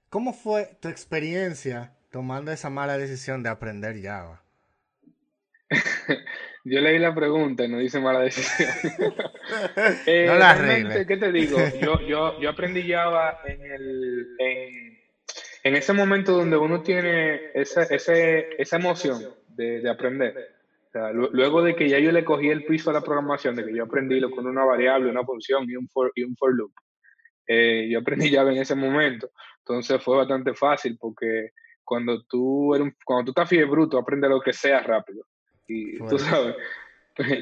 ¿Cómo fue tu experiencia tomando esa mala decisión de aprender Java? Yo leí la pregunta y no dice mala decisión. eh, no la ¿Qué te digo? Yo, yo, yo aprendí Java en el, en ese momento donde uno tiene esa, esa emoción de, aprender, luego de que ya yo le cogí el piso a la programación, de que yo aprendí lo con una variable, una función y un for, y un for loop, eh, yo aprendí Java en ese momento, entonces fue bastante fácil porque cuando tú, eres, cuando tú estás fiebre bruto, aprendes lo que sea rápido. Y tú sabes,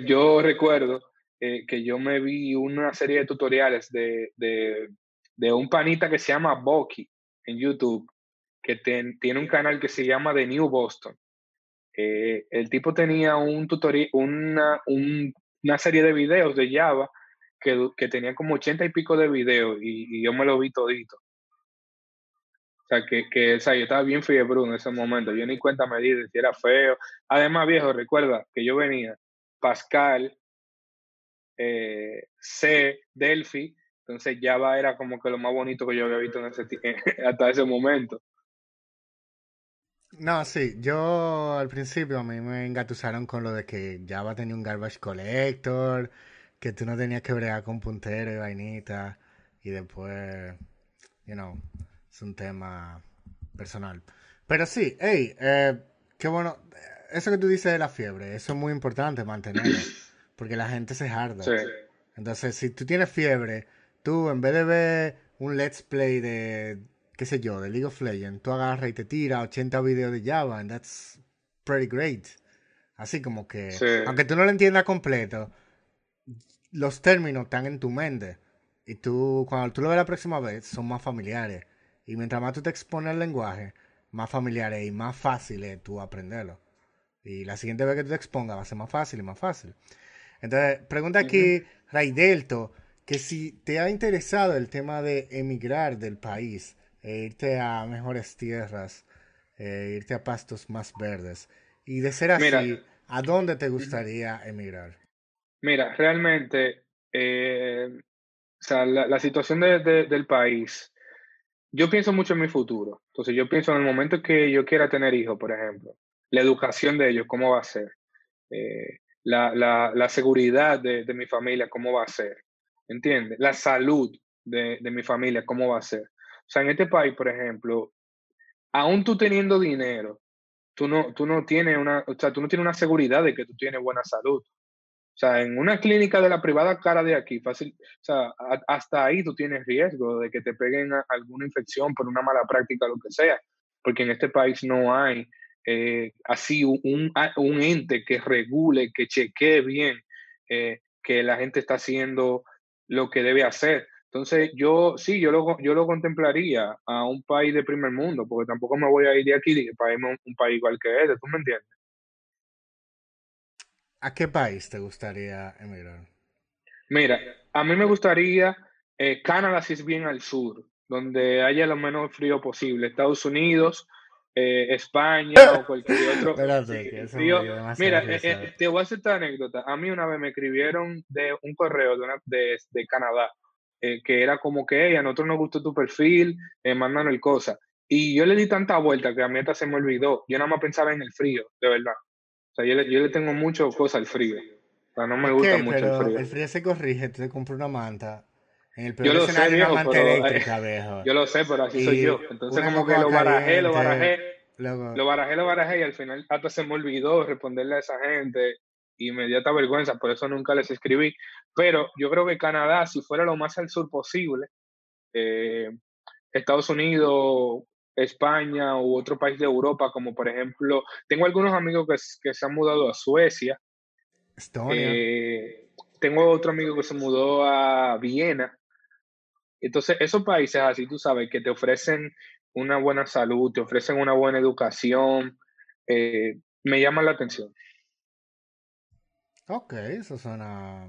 yo recuerdo eh, que yo me vi una serie de tutoriales de, de, de un panita que se llama Boki en YouTube, que tiene un canal que se llama The New Boston. Eh, el tipo tenía un tutorial, una, una, serie de videos de Java que, que, tenía como ochenta y pico de videos y, yo me lo vi todito. O sea, que, que o sea, yo estaba bien fiebre en ese momento. Yo ni cuenta me di de si era feo. Además, viejo, recuerda que yo venía Pascal, eh, C, Delphi. Entonces Java era como que lo más bonito que yo había visto en ese, hasta ese momento. No, sí, yo al principio a mí me engatusaron con lo de que Java tenía un garbage collector, que tú no tenías que bregar con puntero y vainita, y después, you know, es un tema personal. Pero sí, hey, eh, qué bueno, eso que tú dices de la fiebre, eso es muy importante mantenerlo, porque la gente se harda. Entonces, si tú tienes fiebre, tú en vez de ver un let's play de qué sé yo, de League of Legends, tú agarras y te tiras 80 videos de Java, and that's pretty great. Así como que, aunque tú no lo entiendas completo, los términos están en tu mente. Y tú, cuando tú lo ves la próxima vez, son más familiares. Y mientras más tú te expones al lenguaje, más familiares y más fácil es tú aprenderlo. Y la siguiente vez que tú te expongas va a ser más fácil y más fácil. Entonces, pregunta aquí, Raidelto, que si te ha interesado el tema de emigrar del país, e irte a mejores tierras, e irte a pastos más verdes. Y de ser así, ¿a dónde te gustaría emigrar? Mira, realmente, eh, o sea, la, situación del país, yo pienso mucho en mi futuro. Entonces, yo pienso en el momento que yo quiera tener hijos, por ejemplo, la educación de ellos, ¿cómo va a ser? Eh, la, la, seguridad de, mi familia, ¿cómo va a ser? ¿Entiendes? La salud de, de mi familia, ¿cómo va a ser? O sea, en este país, por ejemplo, aún tú teniendo dinero, tú no, tú no tienes una, o sea, tú no tienes una seguridad de que tú tienes buena salud. O sea, en una clínica de la privada cara de aquí, fácil, o sea, hasta ahí tú tienes riesgo de que te peguen alguna infección por una mala práctica, lo que sea, porque en este país no hay eh, así un, un, ente que regule, que chequee bien eh, que la gente está haciendo lo que debe hacer. Entonces, yo sí, yo lo, yo lo contemplaría a un país de primer mundo, porque tampoco me voy a ir de aquí para irme a un país igual que este, ¿tú me entiendes? ¿A qué país te gustaría emigrar? Mira, a mí me gustaría eh, Canadá si es bien al sur, donde haya lo menos frío posible. Estados Unidos, eh, España o cualquier otro. mira, eh, eh, te voy a hacer esta anécdota. A mí una vez me escribieron de un correo de, de, Canadá que era como que a nosotros nos gustó tu perfil, eh, mandaron el cosa. Y yo le di tanta vuelta que a mí hasta se me olvidó. Yo nada más pensaba en el frío, de verdad. O sea, yo le, yo le tengo mucho cosa al frío. O sea, no me gusta mucho el frío. El frío se corrige, tú te compras una manta. En el peor yo lo sé, viejo, una manta eléctrica, viejo. Yo lo sé, pero así soy yo. Entonces como que lo barajé, lo barajé. Lo barajé, lo barajé y al final hasta se me olvidó responderle a esa gente. Inmediata vergüenza, por eso nunca les escribí. Pero yo creo que Canadá, si fuera lo más al sur posible, eh, Estados Unidos, España u otro país de Europa, como por ejemplo, tengo algunos amigos que, se han mudado a Suecia. Estonia. Eh, tengo otro amigo que se mudó a Viena. Entonces, esos países así, tú sabes, que te ofrecen una buena salud, te ofrecen una buena educación, eh, me llaman la atención. Ok, eso suena,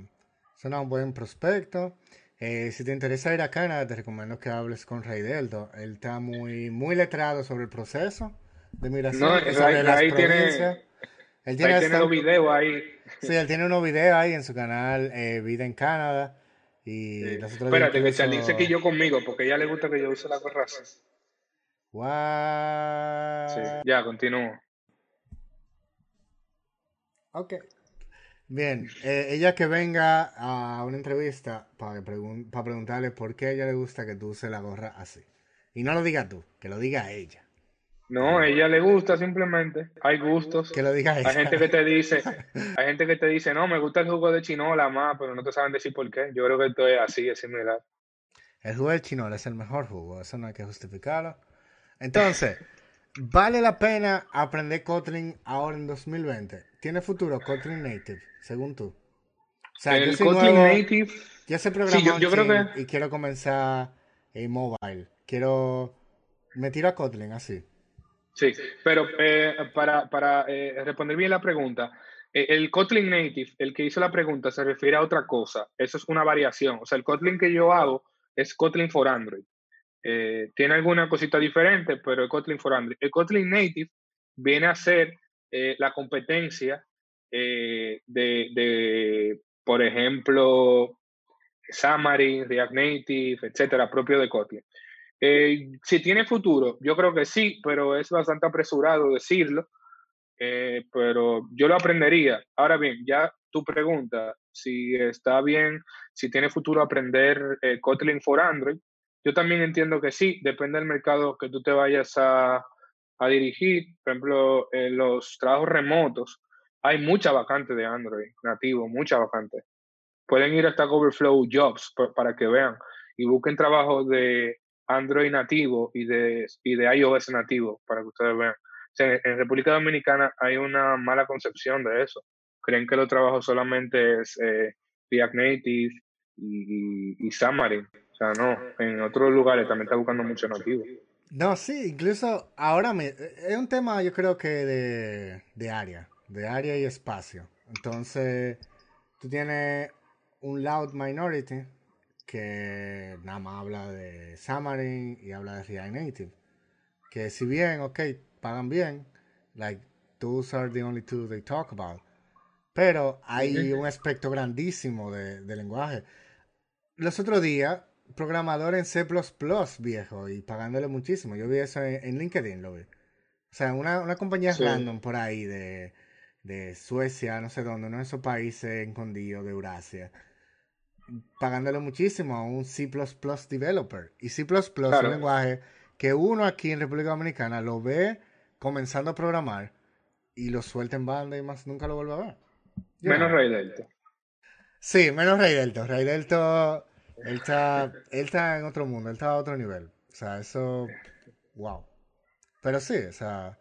suena un buen prospecto. Eh, si te interesa ir a Canadá, te recomiendo que hables con Ray Delto. Él está muy, muy letrado sobre el proceso de migración, no, sobre las provincias. él tiene, tiene unos videos ahí. Sí, él tiene unos videos ahí en su canal eh, Vida en Canadá. Y Espérate, que Charlie dice que yo conmigo, porque a ella le gusta que yo use la gorra así. Sí, ya, continúo. Ok. Bien, eh, ella que venga a una entrevista para, para preguntarle por qué a ella le gusta que tú uses la gorra así. Y no lo diga tú, que lo diga ella. No, a ella le gusta simplemente. Hay gustos. Que lo diga ella. Hay gente que te dice, hay gente que te dice, no, me gusta el jugo de chinola más, pero no te saben decir por qué. Yo creo que esto es así, es similar. El jugo de chinola es el mejor jugo, eso no hay que justificarlo. Entonces, ¿vale la pena aprender Kotlin ahora en 2020? ¿Tiene futuro Kotlin Native, según tú? O sea, el Kotlin Native. Ya sé programar yo, creo que... y quiero comenzar en mobile. Quiero. Me tiro a Kotlin así. Sí, pero eh, para, para eh, responder bien la pregunta, eh, el Kotlin Native, el que hizo la pregunta, se refiere a otra cosa. Eso es una variación. O sea, el Kotlin que yo hago es Kotlin for Android. tiene alguna cosita diferente, pero el Kotlin for Android. El Kotlin Native viene a ser eh, la competencia eh, de, por ejemplo, Xamarin, React Native, etcétera, propio de Kotlin. Eh, si tiene futuro, yo creo que sí, pero es bastante apresurado decirlo, pero yo lo aprendería. Ahora bien, ya tu pregunta, si está bien, si tiene futuro aprender Kotlin for Android, yo también entiendo que sí, depende del mercado que tú te vayas a, a dirigir, por ejemplo, en los trabajos remotos, hay mucha vacante de Android nativo, mucha vacante. Pueden ir hasta Overflow Jobs para que vean y busquen trabajos de Android nativo y de, y de iOS nativo para que ustedes vean. en República Dominicana hay una mala concepción de eso. Creen que los trabajos solamente es eh, React Native y, y, y Xamarin. O sea, no, en otros lugares también está buscando mucho nativo. No, sí, incluso ahora me, es un tema yo creo que de, de área, de área y espacio. Entonces, tú tienes un loud minority que nada más habla de Xamarin y habla de React Native. Que si bien, ok, pagan bien, like, those are the only two they talk about. Pero hay un aspecto grandísimo de, de lenguaje. Los otros días programador en C++, viejo, y pagándole muchísimo. Yo vi eso en, LinkedIn, lo vi. O sea, una, una compañía random por ahí de, de Suecia, no sé dónde, uno de esos países escondidos de Eurasia, pagándole muchísimo a un C++ developer. Y C++ es un lenguaje que uno aquí en República Dominicana lo ve comenzando a programar y lo suelta en banda y más nunca lo vuelve a ver. menos Rey Delta. Sí, menos Rey Delta. Rey Delta, él está, él está en otro mundo, él está a otro nivel. O sea, eso, wow. Pero sí, o sea,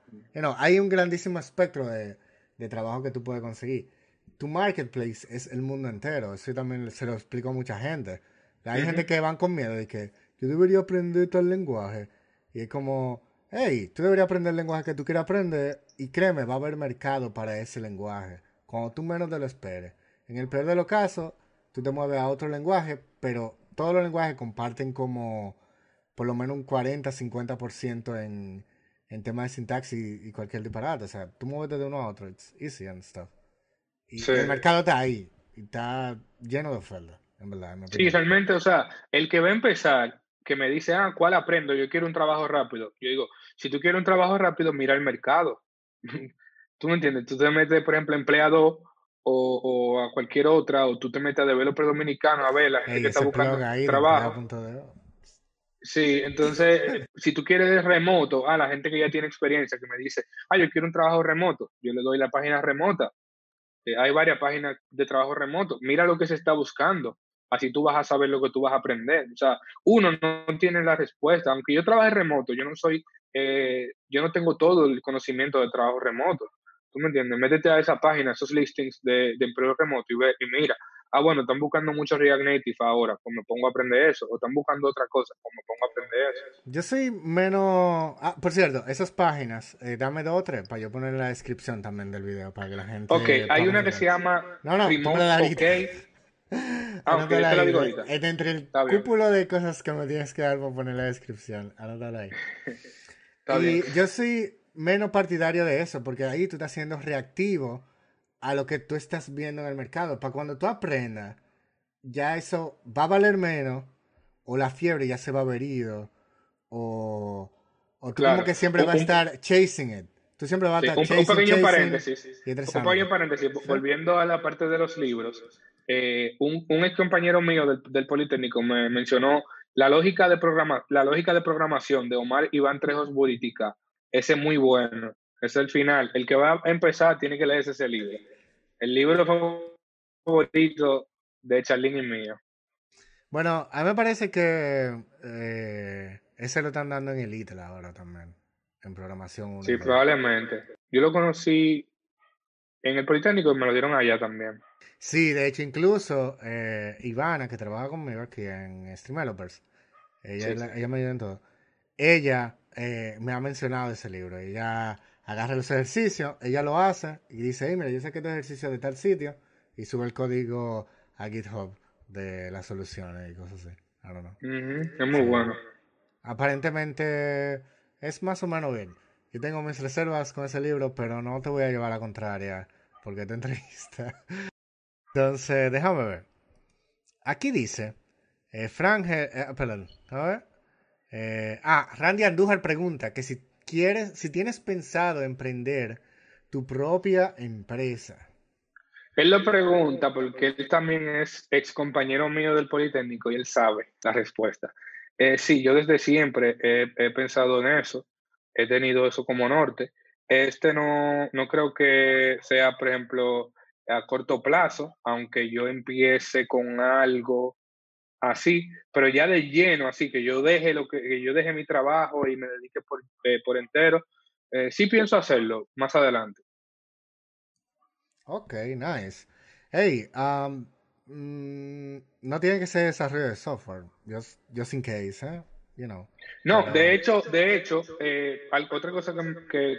hay un grandísimo espectro de, de trabajo que tú puedes conseguir. Tu marketplace es el mundo entero. Eso también se lo explico a mucha gente. Hay gente que van con miedo de que yo debería aprender tal lenguaje. Y es como, hey, tú deberías aprender el lenguaje que tú quieras aprender y créeme, va a haber mercado para ese lenguaje. Cuando tú menos te lo esperes. En el peor de los casos, tú te mueves a otro lenguaje, pero todos los lenguajes comparten como por lo menos un 40-50% en, en temas de sintaxis y, cualquier disparate. O sea, tú mueves de uno a otro, it's easy and stuff. Y el mercado está ahí, y está lleno de ofertas, en verdad. sí, realmente, o sea, el que va a empezar, que me dice, ah, ¿cuál aprendo? Yo quiero un trabajo rápido. Yo digo, si tú quieres un trabajo rápido, mira el mercado. ¿Tú me entiendes? Tú te metes, por ejemplo, empleado o, o, a cualquier otra, o tú te metes a developer dominicano a ver la gente que está buscando trabajo. Sí, entonces, si tú quieres remoto, a ah, la gente que ya tiene experiencia, que me dice, ah, yo quiero un trabajo remoto, yo le doy la página remota. Eh, hay varias páginas de trabajo remoto. Mira lo que se está buscando. Así tú vas a saber lo que tú vas a aprender. O sea, uno no tiene la respuesta. Aunque yo trabaje remoto, yo no soy, eh, yo no tengo todo el conocimiento de trabajo remoto. ¿Tú me entiendes? Métete a esa página, esos listings de, de empleo remoto y ve, y mira, ah, bueno, están buscando mucho React Native ahora, pues me pongo a aprender eso, o están buscando otra cosa, pues me pongo a aprender eso. Yo soy menos... Ah, por cierto, esas páginas, eh, dame dos o tres para yo poner en la descripción también del video, para que la gente... Ok, hay una que se llama no, no, Remote. Ah, la digo ahorita. Entre el cúpulo de cosas que me tienes que dar para poner en la descripción, anótala ahí. Está y yo soy menos partidario de eso, porque ahí tú estás siendo reactivo a lo que tú estás viendo en el mercado. Para cuando tú aprendas, ya eso va a valer menos, o la fiebre ya se va a haber ido, o, o tú como que siempre vas a estar chasing it. Tú siempre vas a estar un, chasing, un pequeño paréntesis. Un pequeño paréntesis. Volviendo a la parte de los libros, eh, un, un, ex compañero mío del, del, Politécnico me mencionó la lógica de programa, la lógica de programación de Omar Iván Trejos Buritica. Ese es muy bueno. Es el final. El que va a empezar tiene que leerse ese libro. El libro favorito de Charlene y mío. Bueno, a mí me parece que eh, ese lo están dando en el ITLA e ahora también, en programación. Sí, probablemente. Yo lo conocí en el Politécnico y me lo dieron allá también. Sí, de hecho, incluso eh, Ivana, que trabaja conmigo aquí en Stream Developers, ella, ella me ayuda en todo. Ella eh, me ha mencionado ese libro. Ella agarra los ejercicios, ella lo hace y dice, hey, mira, yo sé que este ejercicio de tal sitio y sube el código a GitHub de las soluciones y cosas así. I don't know. Es muy bueno. Aparentemente es más o menos bien. Yo tengo mis reservas con ese libro, pero no te voy a llevar a la contraria porque te entrevista. Entonces, déjame ver. Aquí dice, eh, Frank, eh, perdón, a ver. Eh, ah, Randy Andújar pregunta que si quieres, si tienes pensado emprender tu propia empresa. Él lo pregunta porque él también es ex compañero mío del Politécnico y él sabe la respuesta. Eh, sí, yo desde siempre he, pensado en eso, he tenido eso como norte. Este no, no creo que sea, por ejemplo, a corto plazo, aunque yo empiece con algo así, pero ya de lleno, así que yo deje lo que, yo deje mi trabajo y me dedique por, eh, por entero, eh, sí pienso hacerlo más adelante. Ok, nice. Hey, um, mm, no tiene que ser desarrollo de software, just, just in case, ¿eh? You know. No, de hecho, de hecho, eh, otra cosa que, que,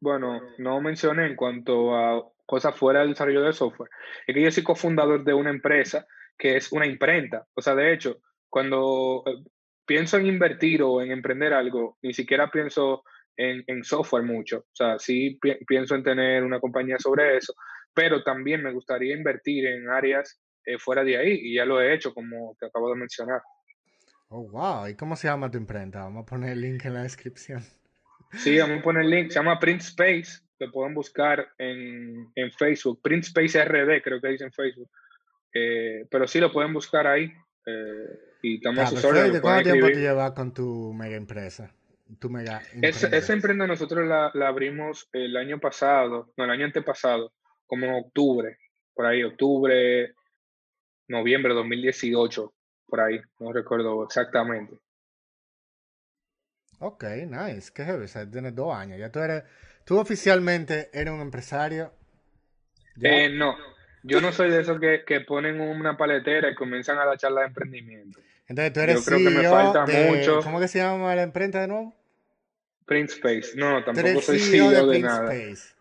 bueno, no mencioné en cuanto a cosas fuera del desarrollo de software, es que yo soy cofundador de una empresa que es una imprenta. O sea, de hecho, cuando eh, pienso en invertir o en emprender algo, ni siquiera pienso en, software mucho. O sea, sí pienso en tener una compañía sobre eso, pero también me gustaría invertir en áreas eh, fuera de ahí y ya lo he hecho, como te acabo de mencionar. Oh, wow. ¿Y cómo se llama tu imprenta? Vamos a poner el link en la descripción. Sí, vamos a poner el link. Se llama Print Space. Lo pueden buscar en, en Facebook. Print Space RD, creo que dice en Facebook. Eh, pero sí lo pueden buscar ahí. Eh, y estamos a ¿Cuánto tiempo te llevas con tu mega empresa? tu mega esa emprenda nosotros la, la, abrimos el año pasado, no, el año antepasado, como en octubre, por ahí, octubre, noviembre de 2018, por ahí, no recuerdo exactamente. Ok, nice, qué heavy, o sea, tienes dos años, ya tú eres, tú oficialmente eres un empresario. Eh, no, yo no soy de esos que, que, ponen una paletera y comienzan a la charla de emprendimiento. Entonces tú eres yo creo que me e falta mucho. ¿Cómo que se llama la imprenta de nuevo? Print Space. No, tampoco soy CEO, de, de nada. Space.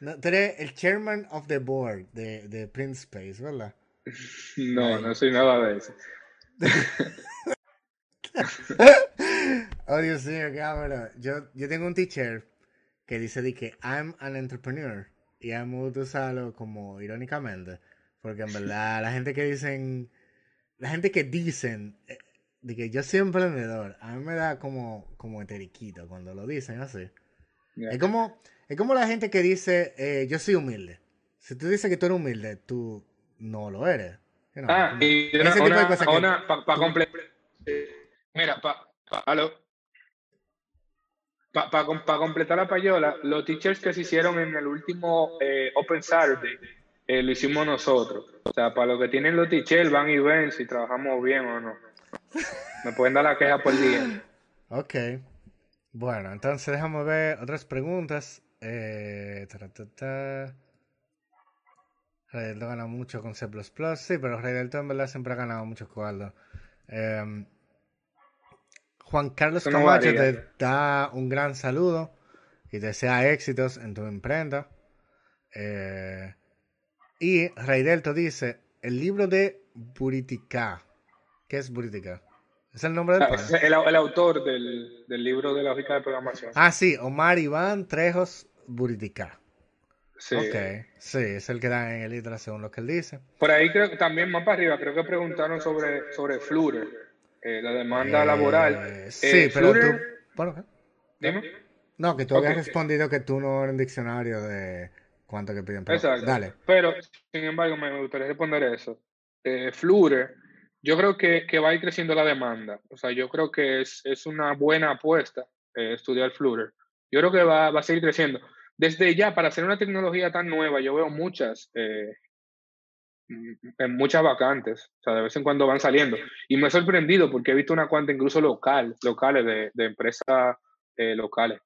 No, tú eres el chairman of the board de, de Print Space, ¿verdad? No, no soy nada de eso. oh, Dios mío, qué. Yo, yo tengo un teacher que dice de que I'm an entrepreneur. Y a mí me gusta usarlo como irónicamente. Porque en verdad, la gente que dicen, la gente que dicen eh, de que yo soy emprendedor, a mí me da como, como eteriquito cuando lo dicen así. Es como, es como la gente que dice, eh, yo soy humilde. Si tú dices que tú eres humilde, tú no lo eres. ah, y una, para completar. Mira, para pa, completar la payola, los teachers que se hicieron en el último eh, Open Saturday, eh, lo hicimos nosotros. O sea, para los que tienen los teachers, van y ven si trabajamos bien o no. Me pueden dar la queja por día. Ok. Bueno, entonces déjame ver otras preguntas. Eh, Delto gana mucho con C++, sí, pero Delto en verdad siempre ha ganado mucho con Eh, Juan Carlos Camacho te da un gran saludo y te desea éxitos en tu imprenta. Eh, y Rey Delto dice, el libro de Buritica. ¿Qué es Buritica? ¿Es el nombre del ah, el, el, autor del, del, libro de lógica de programación. Ah, sí, Omar Iván Trejos Buritica. Sí. Ok, sí, es el que da en el ITRA según lo que él dice. Por ahí creo que también más para arriba, creo que preguntaron sobre, sobre Flutter. Eh, la demanda laboral. Eh, sí, eh, pero tú. Bueno, Dime. No, que tú habías respondido que tú no eres un diccionario de cuánto que piden. Exacto. Dale. Pero, sin embargo, me gustaría responder eso. Flutter, yo creo que, que, va a ir creciendo la demanda. O sea, yo creo que es, es una buena apuesta estudiar Flutter. Yo creo que va, va, a seguir creciendo. Desde ya, para hacer una tecnología tan nueva, yo veo muchas en muchas vacantes, o sea, de vez en cuando van saliendo. Y me he sorprendido porque he visto una cuanta incluso local, locales, de, de empresas eh, locales.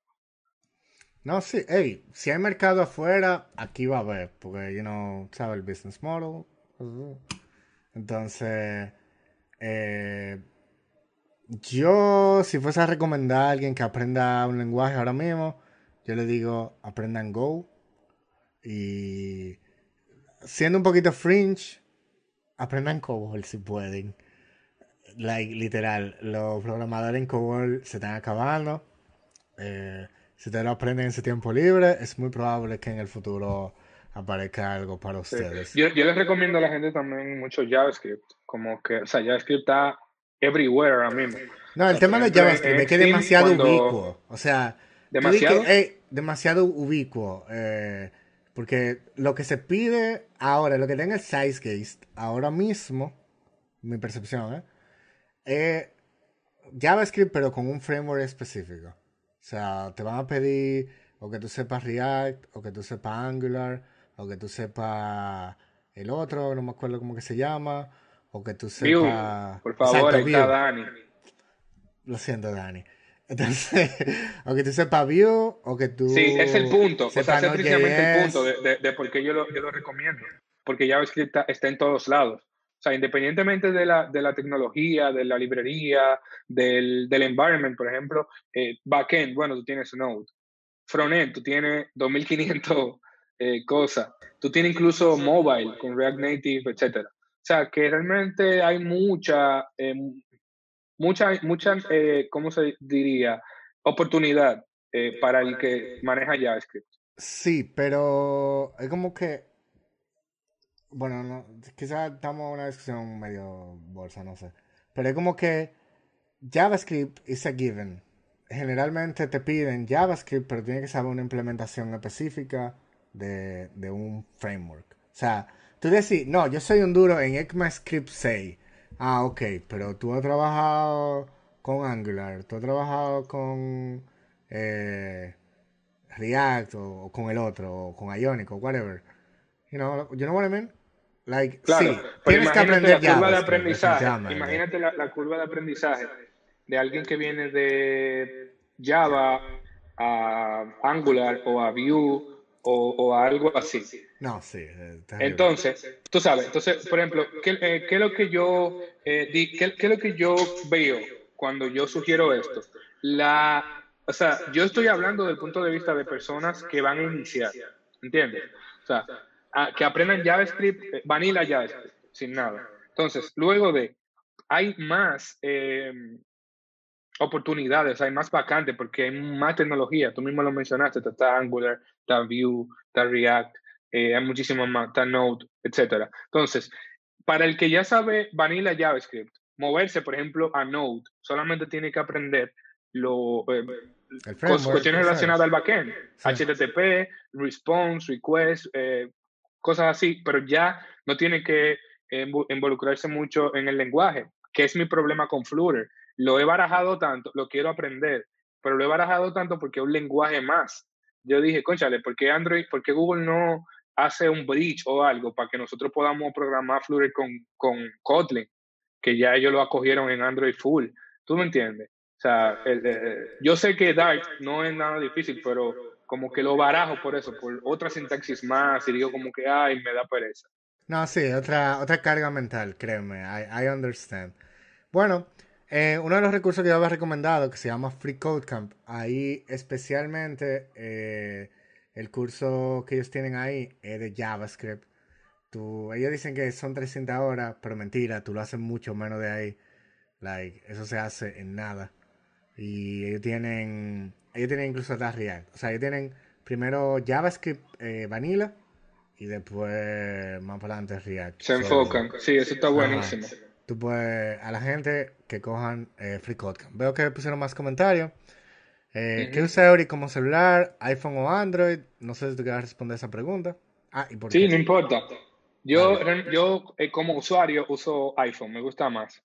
No, sí, hey, si hay mercado afuera, aquí va a haber, porque, you know, sabe el business model. Entonces, eh, yo, si fuese a recomendar a alguien que aprenda un lenguaje ahora mismo, yo le digo, aprendan Go. Y siendo un poquito fringe, aprendan COBOL si pueden. Like, literal, los programadores en COBOL se están acabando. Eh, si ustedes lo aprenden en su tiempo libre, es muy probable que en el futuro aparezca algo para ustedes. Yo, les recomiendo a la gente también mucho JavaScript. Como que, o sea, JavaScript está everywhere ahora mismo. No, el tema de JavaScript es que es demasiado ubicuo. O sea, demasiado, es demasiado ubicuo. Eh, porque lo que se pide ahora, lo que tenga el SizeCase ahora mismo, mi percepción, ¿eh? es JavaScript, pero con un framework específico. O sea, te van a pedir o que tú sepas React, o que tú sepas Angular, o que tú sepas el otro, no me acuerdo cómo que se llama, o que tú sepas... por favor, está Dani. Lo siento, Dani. Entonces, o que tú sepas Vue, o que tú. Sí, es el punto. O sea, es precisamente el punto de, de, por qué yo lo, yo lo, recomiendo. Porque JavaScript está, está, en todos lados. O sea, independientemente de la, de la tecnología, de la librería, del, del environment, por ejemplo, eh, backend, bueno, tú tienes Node. Frontend, tú tienes 2500 eh, cosas. Tú tienes incluso mobile con React Native, etc. O sea, que realmente hay mucha, eh, mucha, mucha eh, ¿cómo se diría? Oportunidad eh, para el que maneja JavaScript. Sí, pero es como que, bueno, no, quizás estamos en una discusión medio bolsa, no sé, pero es como que JavaScript is a given. Generalmente te piden JavaScript, pero tiene que saber una implementación específica de, de un framework. O sea, tú decís, no, yo soy un duro en ECMAScript 6 Ah, ok, pero tú has trabajado con Angular, tú has trabajado con eh, React o, con el otro, o con Ionic o whatever. You know, you know what I mean? Like, Claro, sí, tienes que aprender la curva de JavaScript, aprendizaje. definitivamente. Imagínate la, la curva de aprendizaje de alguien que viene de Java a Angular o a Vue o, o a algo así. No, sí, terrible. Entonces, tú sabes, entonces, por ejemplo, ¿qué, eh, qué es lo que yo eh, di- qué, es lo que yo veo cuando yo sugiero esto? La, o sea, yo estoy hablando del punto de vista de personas que van a iniciar, ¿entiendes? O sea, que aprendan JavaScript, eh, vanilla JavaScript, sin nada. Entonces, luego de, hay más eh, oportunidades, hay más vacantes porque hay más tecnología. Tú mismo lo mencionaste, está Angular, está Vue, está React, eh, hay muchísimas más, está Node, etcétera. Entonces, para el que ya sabe vanilla JavaScript, moverse, por ejemplo, a Node, solamente tiene que aprender lo, eh, cuestiones relacionadas al backend, Sí. HTTP, response, request, eh, cosas así, pero ya no tiene que invo- involucrarse mucho en el lenguaje, que es mi problema con Flutter. Lo he barajado tanto, lo quiero aprender, pero lo he barajado tanto porque es un lenguaje más. Yo dije, conchale, ¿por qué Android, por qué Google no hace un bridge o algo para que nosotros podamos programar Flutter con, con Kotlin? Que ya ellos lo acogieron en Android full. ¿Tú me entiendes? O sea, el- yo sé que Dart no es nada difícil, pero como que lo barajo por eso, por otra sintaxis más, y digo como que, ay, me da pereza. No, sí, otra, otra carga mental, créeme, I, I understand. Bueno, eh, uno de los recursos que yo había recomendado, que se llama Free Code Camp, ahí especialmente eh, el curso que ellos tienen ahí es de JavaScript. Tú, ellos dicen que son 300 horas, pero mentira, tú lo haces mucho menos de ahí. Like, eso se hace en nada. Y ellos tienen, ellos tienen incluso hasta React. O sea, ellos tienen primero JavaScript eh, vanilla y después más para adelante React. Se So, enfocan. Sí, eso está Ajá. buenísimo. Tú puedes, a la gente que cojan eh, Free Code Camp. Veo que pusieron más comentarios. Eh, ¿Qué Ujú. usa Eury como celular? ¿iPhone o Android? No sé si tú quieres responder esa pregunta. Ah, ¿y por Sí, no qué? importa. Yo, Vale. yo eh, como usuario uso iPhone, me gusta más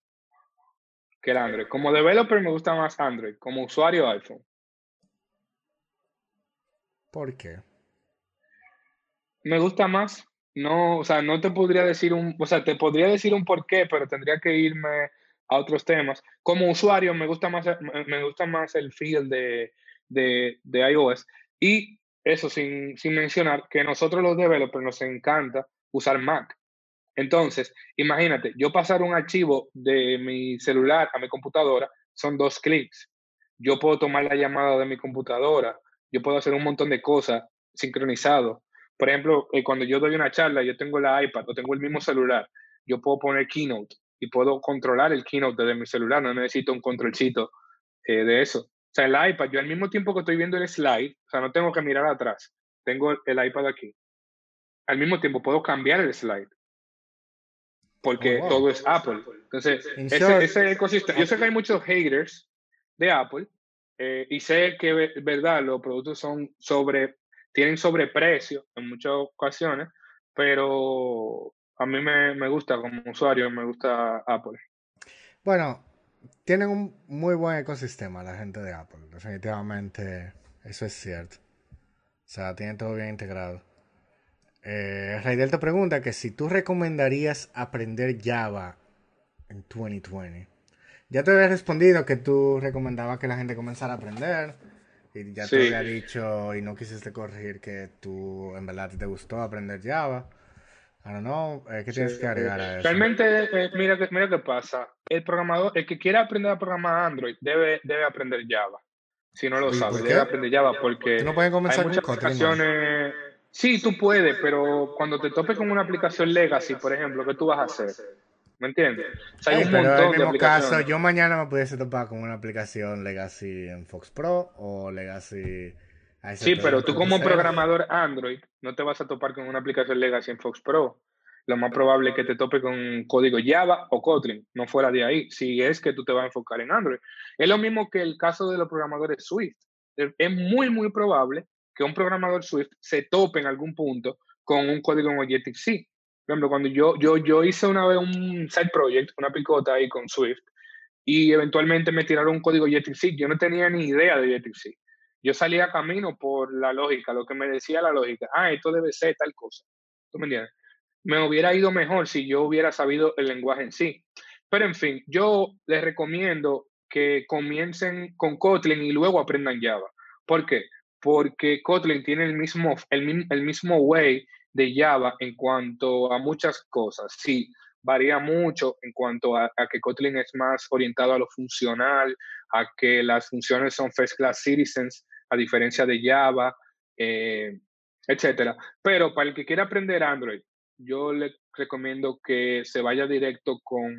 que el Android. Como developer me gusta más Android, como usuario iPhone. ¿Por qué? Me gusta más. No, o sea, no te podría decir un, o sea, te podría decir un porqué, pero tendría que irme a otros temas. Como usuario me gusta más, me gusta más el feel de, de, de iOS. Y eso sin, sin mencionar que nosotros los developers nos encanta usar Mac. Entonces, imagínate, yo pasar un archivo de mi celular a mi computadora son dos clics. Yo puedo tomar la llamada de mi computadora, yo puedo hacer un montón de cosas sincronizado. Por ejemplo, eh, cuando yo doy una charla, yo tengo la iPad o tengo el mismo celular, yo puedo poner Keynote y puedo controlar el Keynote desde mi celular, no necesito un controlcito eh, de eso. O sea, el iPad, yo al mismo tiempo que estoy viendo el slide, o sea, no tengo que mirar atrás, tengo el, iPad aquí. Al mismo tiempo puedo cambiar el slide porque Oh, wow. todo es Apple. Entonces, ese, short, ese ecosistema, yo sé que hay muchos haters de Apple eh, y sé que, ve- verdad, los productos son sobre, tienen sobreprecio en muchas ocasiones, pero a mí me, me gusta como usuario, me gusta Apple. Bueno, tienen un muy buen ecosistema la gente de Apple. Definitivamente, eso es cierto. O sea, tienen todo bien integrado. Eh, Raidel te pregunta que si tú recomendarías aprender Java en 2020. Ya te había respondido que tú recomendabas que la gente comenzara a aprender. Y ya te había dicho y no quisiste corregir que tú en verdad te gustó aprender Java. I don't know. eh, ¿Qué tienes Sí, que agregar a eso? Realmente, eh, mira, que- mira qué pasa. El programador, el que quiera aprender a programar Android debe, debe aprender Java. Si no lo ¿Y sabe, debe aprender Java porque no puedes hay comenzar con muchas. ¿no? aplicaciones. Sí, tú puedes, pero cuando te topes con una aplicación legacy, por ejemplo, ¿qué tú vas a hacer? ¿Me entiendes? O sea, hay un pero en el de mismo caso, yo mañana me pudiese topar con una aplicación Legacy en Fox Pro o Legacy Sí, pero tú como programador Android no te vas a topar con una aplicación legacy en Fox Pro. Lo más probable es que te tope con código Java o Kotlin, no fuera de ahí, si es que tú te vas a enfocar en Android. Es lo mismo que el caso de los programadores Swift. Es es muy, muy probable que un programador Swift se tope en algún punto con un código en Objective-C. Por ejemplo, cuando yo, yo, yo hice una vez un side project, una picota ahí con Swift, y eventualmente me tiraron un código Objective-C. Yo no tenía ni idea de Objective-C. Yo salía a camino por la lógica, lo que me decía la lógica. Ah, esto debe ser tal cosa. ¿Tú me entiendes? Me hubiera ido mejor si yo hubiera sabido el lenguaje en sí. Pero en fin, yo les recomiendo que comiencen con Kotlin y luego aprendan Java. ¿Por qué? Porque Kotlin tiene el mismo, el, el mismo way de Java en cuanto a muchas cosas. Sí, varía mucho en cuanto a, que Kotlin es más orientado a lo funcional, a que las funciones son first class citizens, a diferencia de Java, eh, etcétera. Pero para el que quiera aprender Android, yo le recomiendo que se vaya directo con,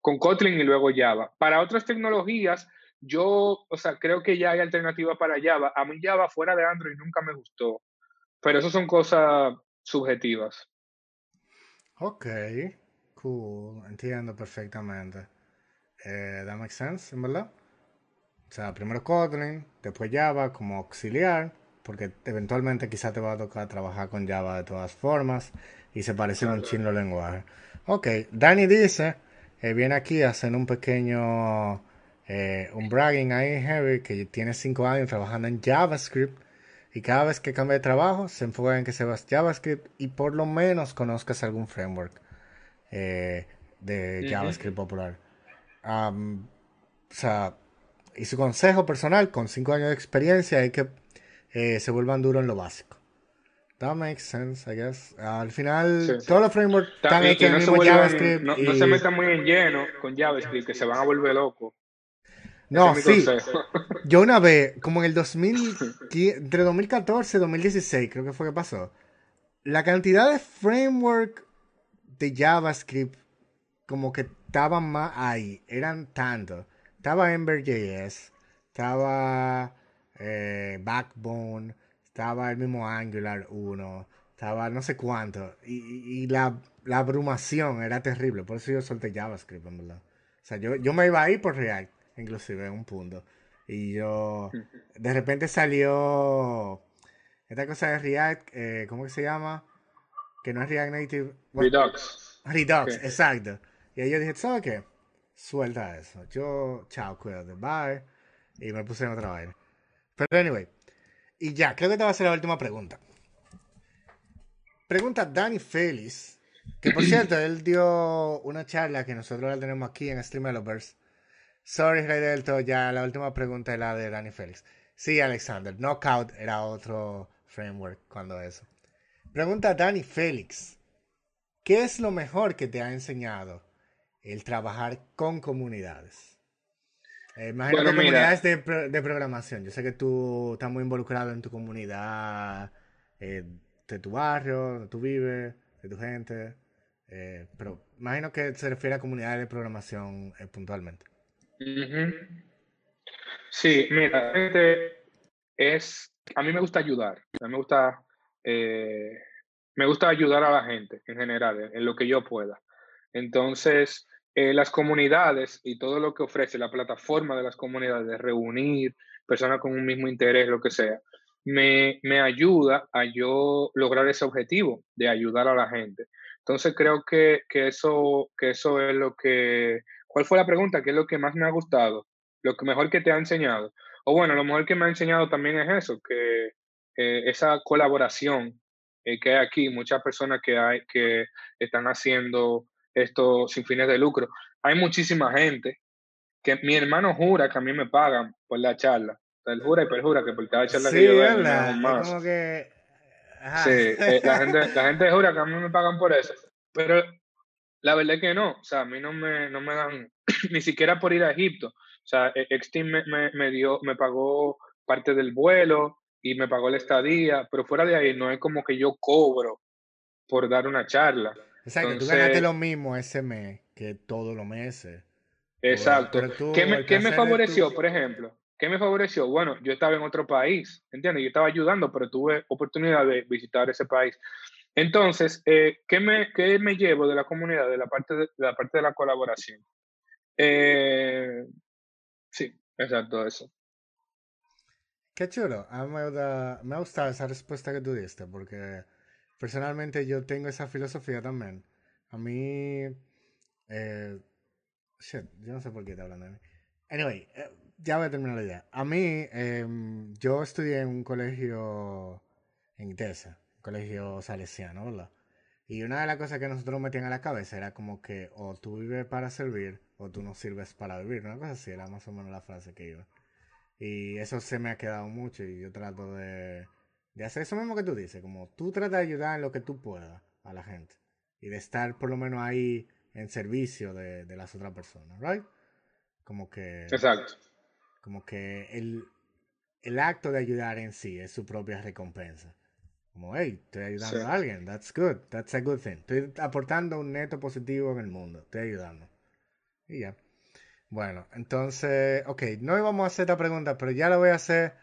con Kotlin y luego Java. Para otras tecnologías, yo, o sea, creo que ya hay alternativa para Java. A mí Java fuera de Android nunca me gustó, pero eso son cosas subjetivas. Ok, cool, entiendo perfectamente. Eh, that makes sense, en verdad. O sea, primero Kotlin, después Java como auxiliar, porque eventualmente quizá te va a tocar trabajar con Java de todas formas y se parece un chino lenguaje. Ok, Dani dice, eh, viene aquí a hacer un pequeño, eh, un bragging ahí, Heavy, que tiene 5 años trabajando en JavaScript y cada vez que cambia de trabajo se enfoca en que sepas JavaScript y por lo menos conozcas algún framework eh, de JavaScript popular. o sea, y su consejo personal, con 5 años de experiencia, es que eh, se vuelvan duros en lo básico. That makes sense, I guess. Al final, todos los frameworks están hechos en no JavaScript. No, no, se metan muy en lleno con JavaScript, que se van a volver locos. No, sí. Yo una vez, como en el 2000, entre 2014 y 2016, creo que fue que pasó, la cantidad de framework de JavaScript como que estaban más ahí, eran tantos. Estaba Ember.js, estaba eh, Backbone, estaba el mismo Angular 1, estaba no sé cuánto. Y, la, la, abrumación era terrible, por eso yo solté JavaScript, en verdad. O sea, yo, yo me iba ahí por React inclusive en un punto. Y yo, de repente salió esta cosa de React, eh, ¿cómo que se llama? Que no es React Native. Redux. Redux, exacto. Y ahí yo dije, ¿sabes qué? Suelta eso. Yo, chao, cuídate, bye. Y me puse en otra vaina. Pero anyway. Y ya, creo que te va a ser la última pregunta. Pregunta Danny Félix. Que por cierto, él dio una charla que nosotros la tenemos aquí en Stream Developers Sorry, Rey Delto, ya la última pregunta es la de Danny Félix. Sí, Alexander, Knockout era otro framework cuando eso. Pregunta Danny Félix. ¿Qué es lo mejor que te ha enseñado el trabajar con comunidades? Eh, imagino comunidades de, programación. Yo sé que tú estás muy involucrado en tu comunidad, eh, de tu barrio, donde tú vives, de tu gente. Eh, pero imagino que se refiere a comunidades de programación puntualmente. Sí, mira, es, a mí me gusta ayudar, a mí me gusta, eh, me gusta ayudar a la gente en general, en, lo que yo pueda. Entonces, eh, las comunidades y todo lo que ofrece la plataforma de las comunidades, de reunir personas con un mismo interés, lo que sea, me, me ayuda a yo lograr ese objetivo de ayudar a la gente. Entonces creo que, que, eso, que eso es lo que ¿Cuál fue la pregunta? ¿Qué es lo que más me ha gustado? Lo que mejor que te ha enseñado. O bueno, lo mejor que me ha enseñado también es eso, que eh, esa colaboración eh, que hay aquí, muchas personas que están haciendo esto sin fines de lucro. Hay muchísima gente que mi hermano jura que a mí me pagan por la charla. Él jura y perjura que por cada charla que yo doy más. Como que... Sí, eh, la, gente, la gente jura que a mí me pagan por eso. Pero la verdad es que no, o sea, a mí no me, no me dan ni siquiera por ir a Egipto. O sea, Exteam me, me, dio, me pagó parte del vuelo y me pagó la estadía, pero fuera de ahí no es como que yo cobro por dar una charla. Exacto, tú ganaste lo mismo ese mes que todos los meses. Exacto. ¿Qué me, ¿qué me favoreció, por ejemplo? ¿Qué me favoreció? Bueno, yo estaba en otro país, ¿entiendes? Yo estaba ayudando, pero tuve oportunidad de visitar ese país. Entonces, eh, ¿qué, me, ¿qué, me, llevo de la comunidad, de la parte de, la, parte de la colaboración? Eh, sí, exacto, eso. Qué chulo. A mí me, me ha gustado esa respuesta que tú diste, porque personalmente yo tengo esa filosofía también. A mí, eh, shit, yo no sé por qué está hablando de mí. Anyway, eh, ya voy a terminar la idea. A mí, em, yo estudié en un colegio en Itesa, un colegio salesiano, ¿verdad? Y una de las cosas que nosotros metían a la cabeza era como que o tú vives para servir o tú no sirves para vivir. Una cosa así era más o menos la frase que iba. Y eso se me ha quedado mucho y yo trato de, de hacer eso mismo que tú dices, como tú tratas de ayudar en lo que tú puedas a la gente y de estar por lo menos ahí en servicio de, de las otras personas, ¿right? Como que... Exacto. Como que el, el acto de ayudar en sí es su propia recompensa. Como, hey, estoy ayudando Sí. a alguien, that's good, that's a good thing. Estoy aportando un neto positivo en el mundo, estoy ayudando. Y ya. Bueno, entonces, ok, no íbamos a hacer esta pregunta, pero ya la voy a hacer,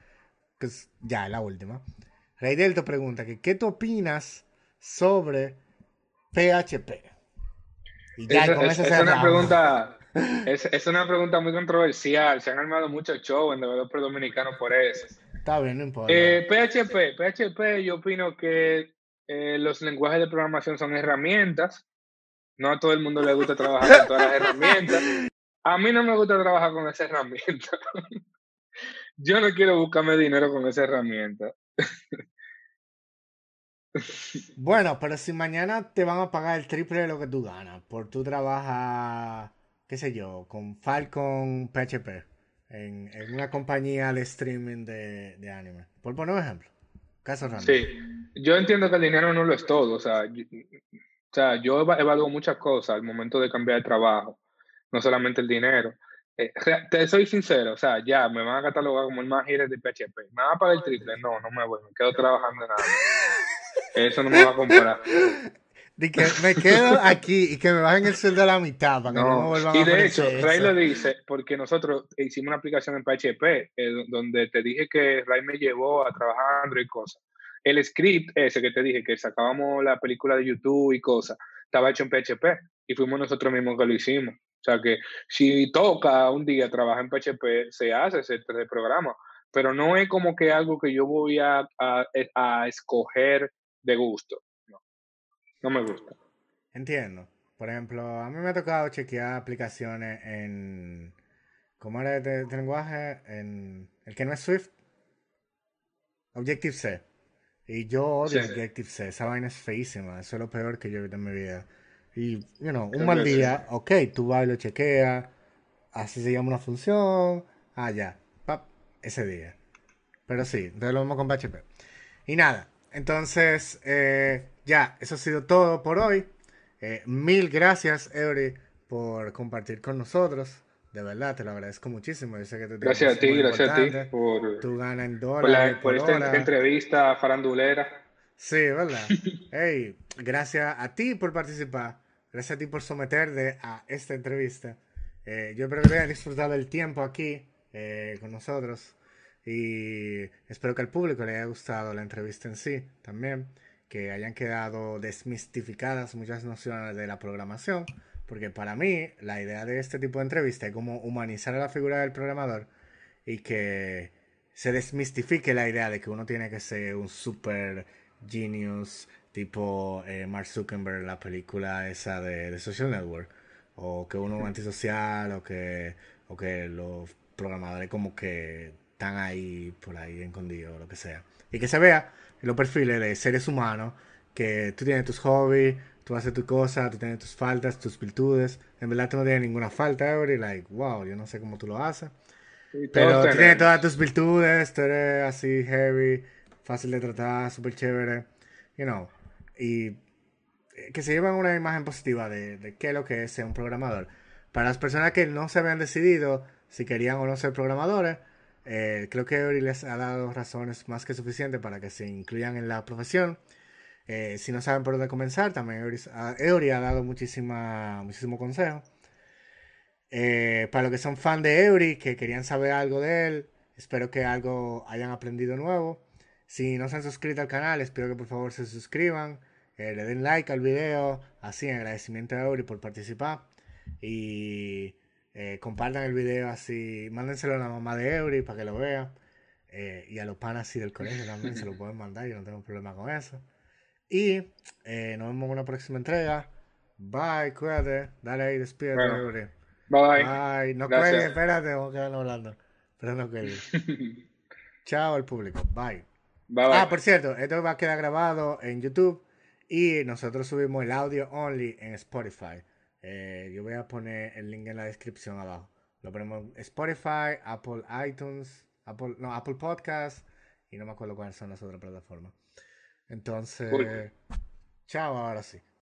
que es ya la última. Rey Delto pregunta que, ¿qué tú opinas sobre PHP? Y ya, Esa- con es, una pregunta, es, es una pregunta muy controversial. Se han armado muchos shows en developers dominicanos por eso. Está bien, no importa. Eh, PHP, PHP, yo opino que eh, los lenguajes de programación son herramientas. No a todo el mundo le gusta trabajar con todas las herramientas. A mí no me gusta trabajar con esa herramienta. Yo no quiero buscarme dinero con esa herramienta. Bueno, pero si mañana te van a pagar el triple de lo que tú ganas por tu trabajas, qué sé yo, con Falcon PHP en, una compañía de streaming de, anime. Por poner un ejemplo. Caso random. Sí, yo entiendo que el dinero no lo es todo. O sea, yo, o sea, yo eva- evalúo muchas cosas al momento de cambiar de trabajo, no solamente el dinero. Eh, te soy sincero, o sea, ya me van a catalogar como el más gire de PHP. ¿Me van a pagar el triple? No, no me voy, me quedo trabajando en nada. Eso no me va a comparar. De que me quedo aquí y que me bajen el sueldo a la mitad para que no, me No, vuelvan y a de hecho, Ray eso. lo dice porque nosotros hicimos una aplicación en PHP eh, donde te dije que Ray me llevó a trabajar Android y cosas. El script ese que te dije que sacábamos la película de YouTube y cosas, estaba hecho en PHP y fuimos nosotros mismos que lo hicimos. O sea que si toca un día trabajar en PHP, se hace, se, se programa, pero no es como que algo que yo voy a, a, a escoger de gusto. No, no me gusta. Entiendo. Por ejemplo, a mí me ha tocado chequear aplicaciones en... ¿Cómo era este, este lenguaje? En el que no es Swift. Objective-C. Y yo odio Sí. Objective-C. Esa vaina es feísima. Eso es lo peor que yo he visto en mi vida. Y, you know, un mal día, ok, tú vas y lo chequeas. Así se llama una función. Ah, ya. Pap, ese día. Pero sí, entonces lo vamos con PHP. Y nada, entonces, eh, ya, eso ha sido todo por hoy. Eh, mil gracias, Eury, por compartir con nosotros. De verdad, te lo agradezco muchísimo. Yo sé que tu tiempo Gracias a ti, gracias a ti por, Tú ganas en por, dólares la- por por esta hora. entrevista farandulera. Sí, ¿verdad? Hey, gracias a ti por participar. Gracias a ti por someterte a esta entrevista. Eh, yo espero que te hayas disfrutado el tiempo aquí eh, con nosotros. Y espero que al público le haya gustado la entrevista en sí también. Que hayan quedado desmistificadas muchas nociones de la programación. Porque para mí, la idea de este tipo de entrevista es como humanizar a la figura del programador y que se desmistifique la idea de que uno tiene que ser un super genius tipo eh, Mark Zuckerberg, la película esa de, de Social Network, o que uno es antisocial, o que, o que los programadores como que están ahí, por ahí escondidos, o lo que sea. Y que se vea en los perfiles de seres humanos, que tú tienes tus hobbies, tú haces tus cosas, tú tienes tus faltas, tus virtudes. En verdad tú no tienes ninguna falta, Every, like, wow, yo no sé cómo tú lo haces. Pero tú tienes todas tus virtudes, tú eres así heavy, fácil de tratar, súper chévere, you know. Y eh, que se llevan una imagen positiva de, qué es lo que es ser un programador. Para las personas que no se habían decidido si querían o no ser programadores, eh, creo que Eury les ha dado razones más que suficientes para que se incluyan en la profesión. Eh, si no saben por dónde comenzar, también ha- Eury ha dado muchísima, muchísimo consejo. Eh, para los que son fan de Eury, que querían saber algo de él, espero que algo hayan aprendido nuevo. Si no se han suscrito al canal, espero que por favor se suscriban, eh, le den like al video, así en agradecimiento a Eury por participar. Y eh, compartan el video así, mándenselo a la mamá de Eury para que lo vea. Eh, y a los panas así del colegio también se lo pueden mandar, yo no tengo problema con eso. Y eh, nos vemos en una próxima entrega. Bye, cuídate, dale ahí, despídete, Bueno. Eury. Bye. Bye. No cuelgues, espérate, vamos a quedar hablando. Pero no cuelgues. Chao al público. Bye. Bye, bye. Ah, por cierto, esto va a quedar grabado en YouTube y nosotros subimos el audio only en Spotify. Eh, yo voy a poner el link en la descripción abajo. Lo ponemos en Spotify, Apple iTunes, Apple, no, Apple Podcast y no me acuerdo cuáles son las otras plataformas. Entonces, chao ahora sí.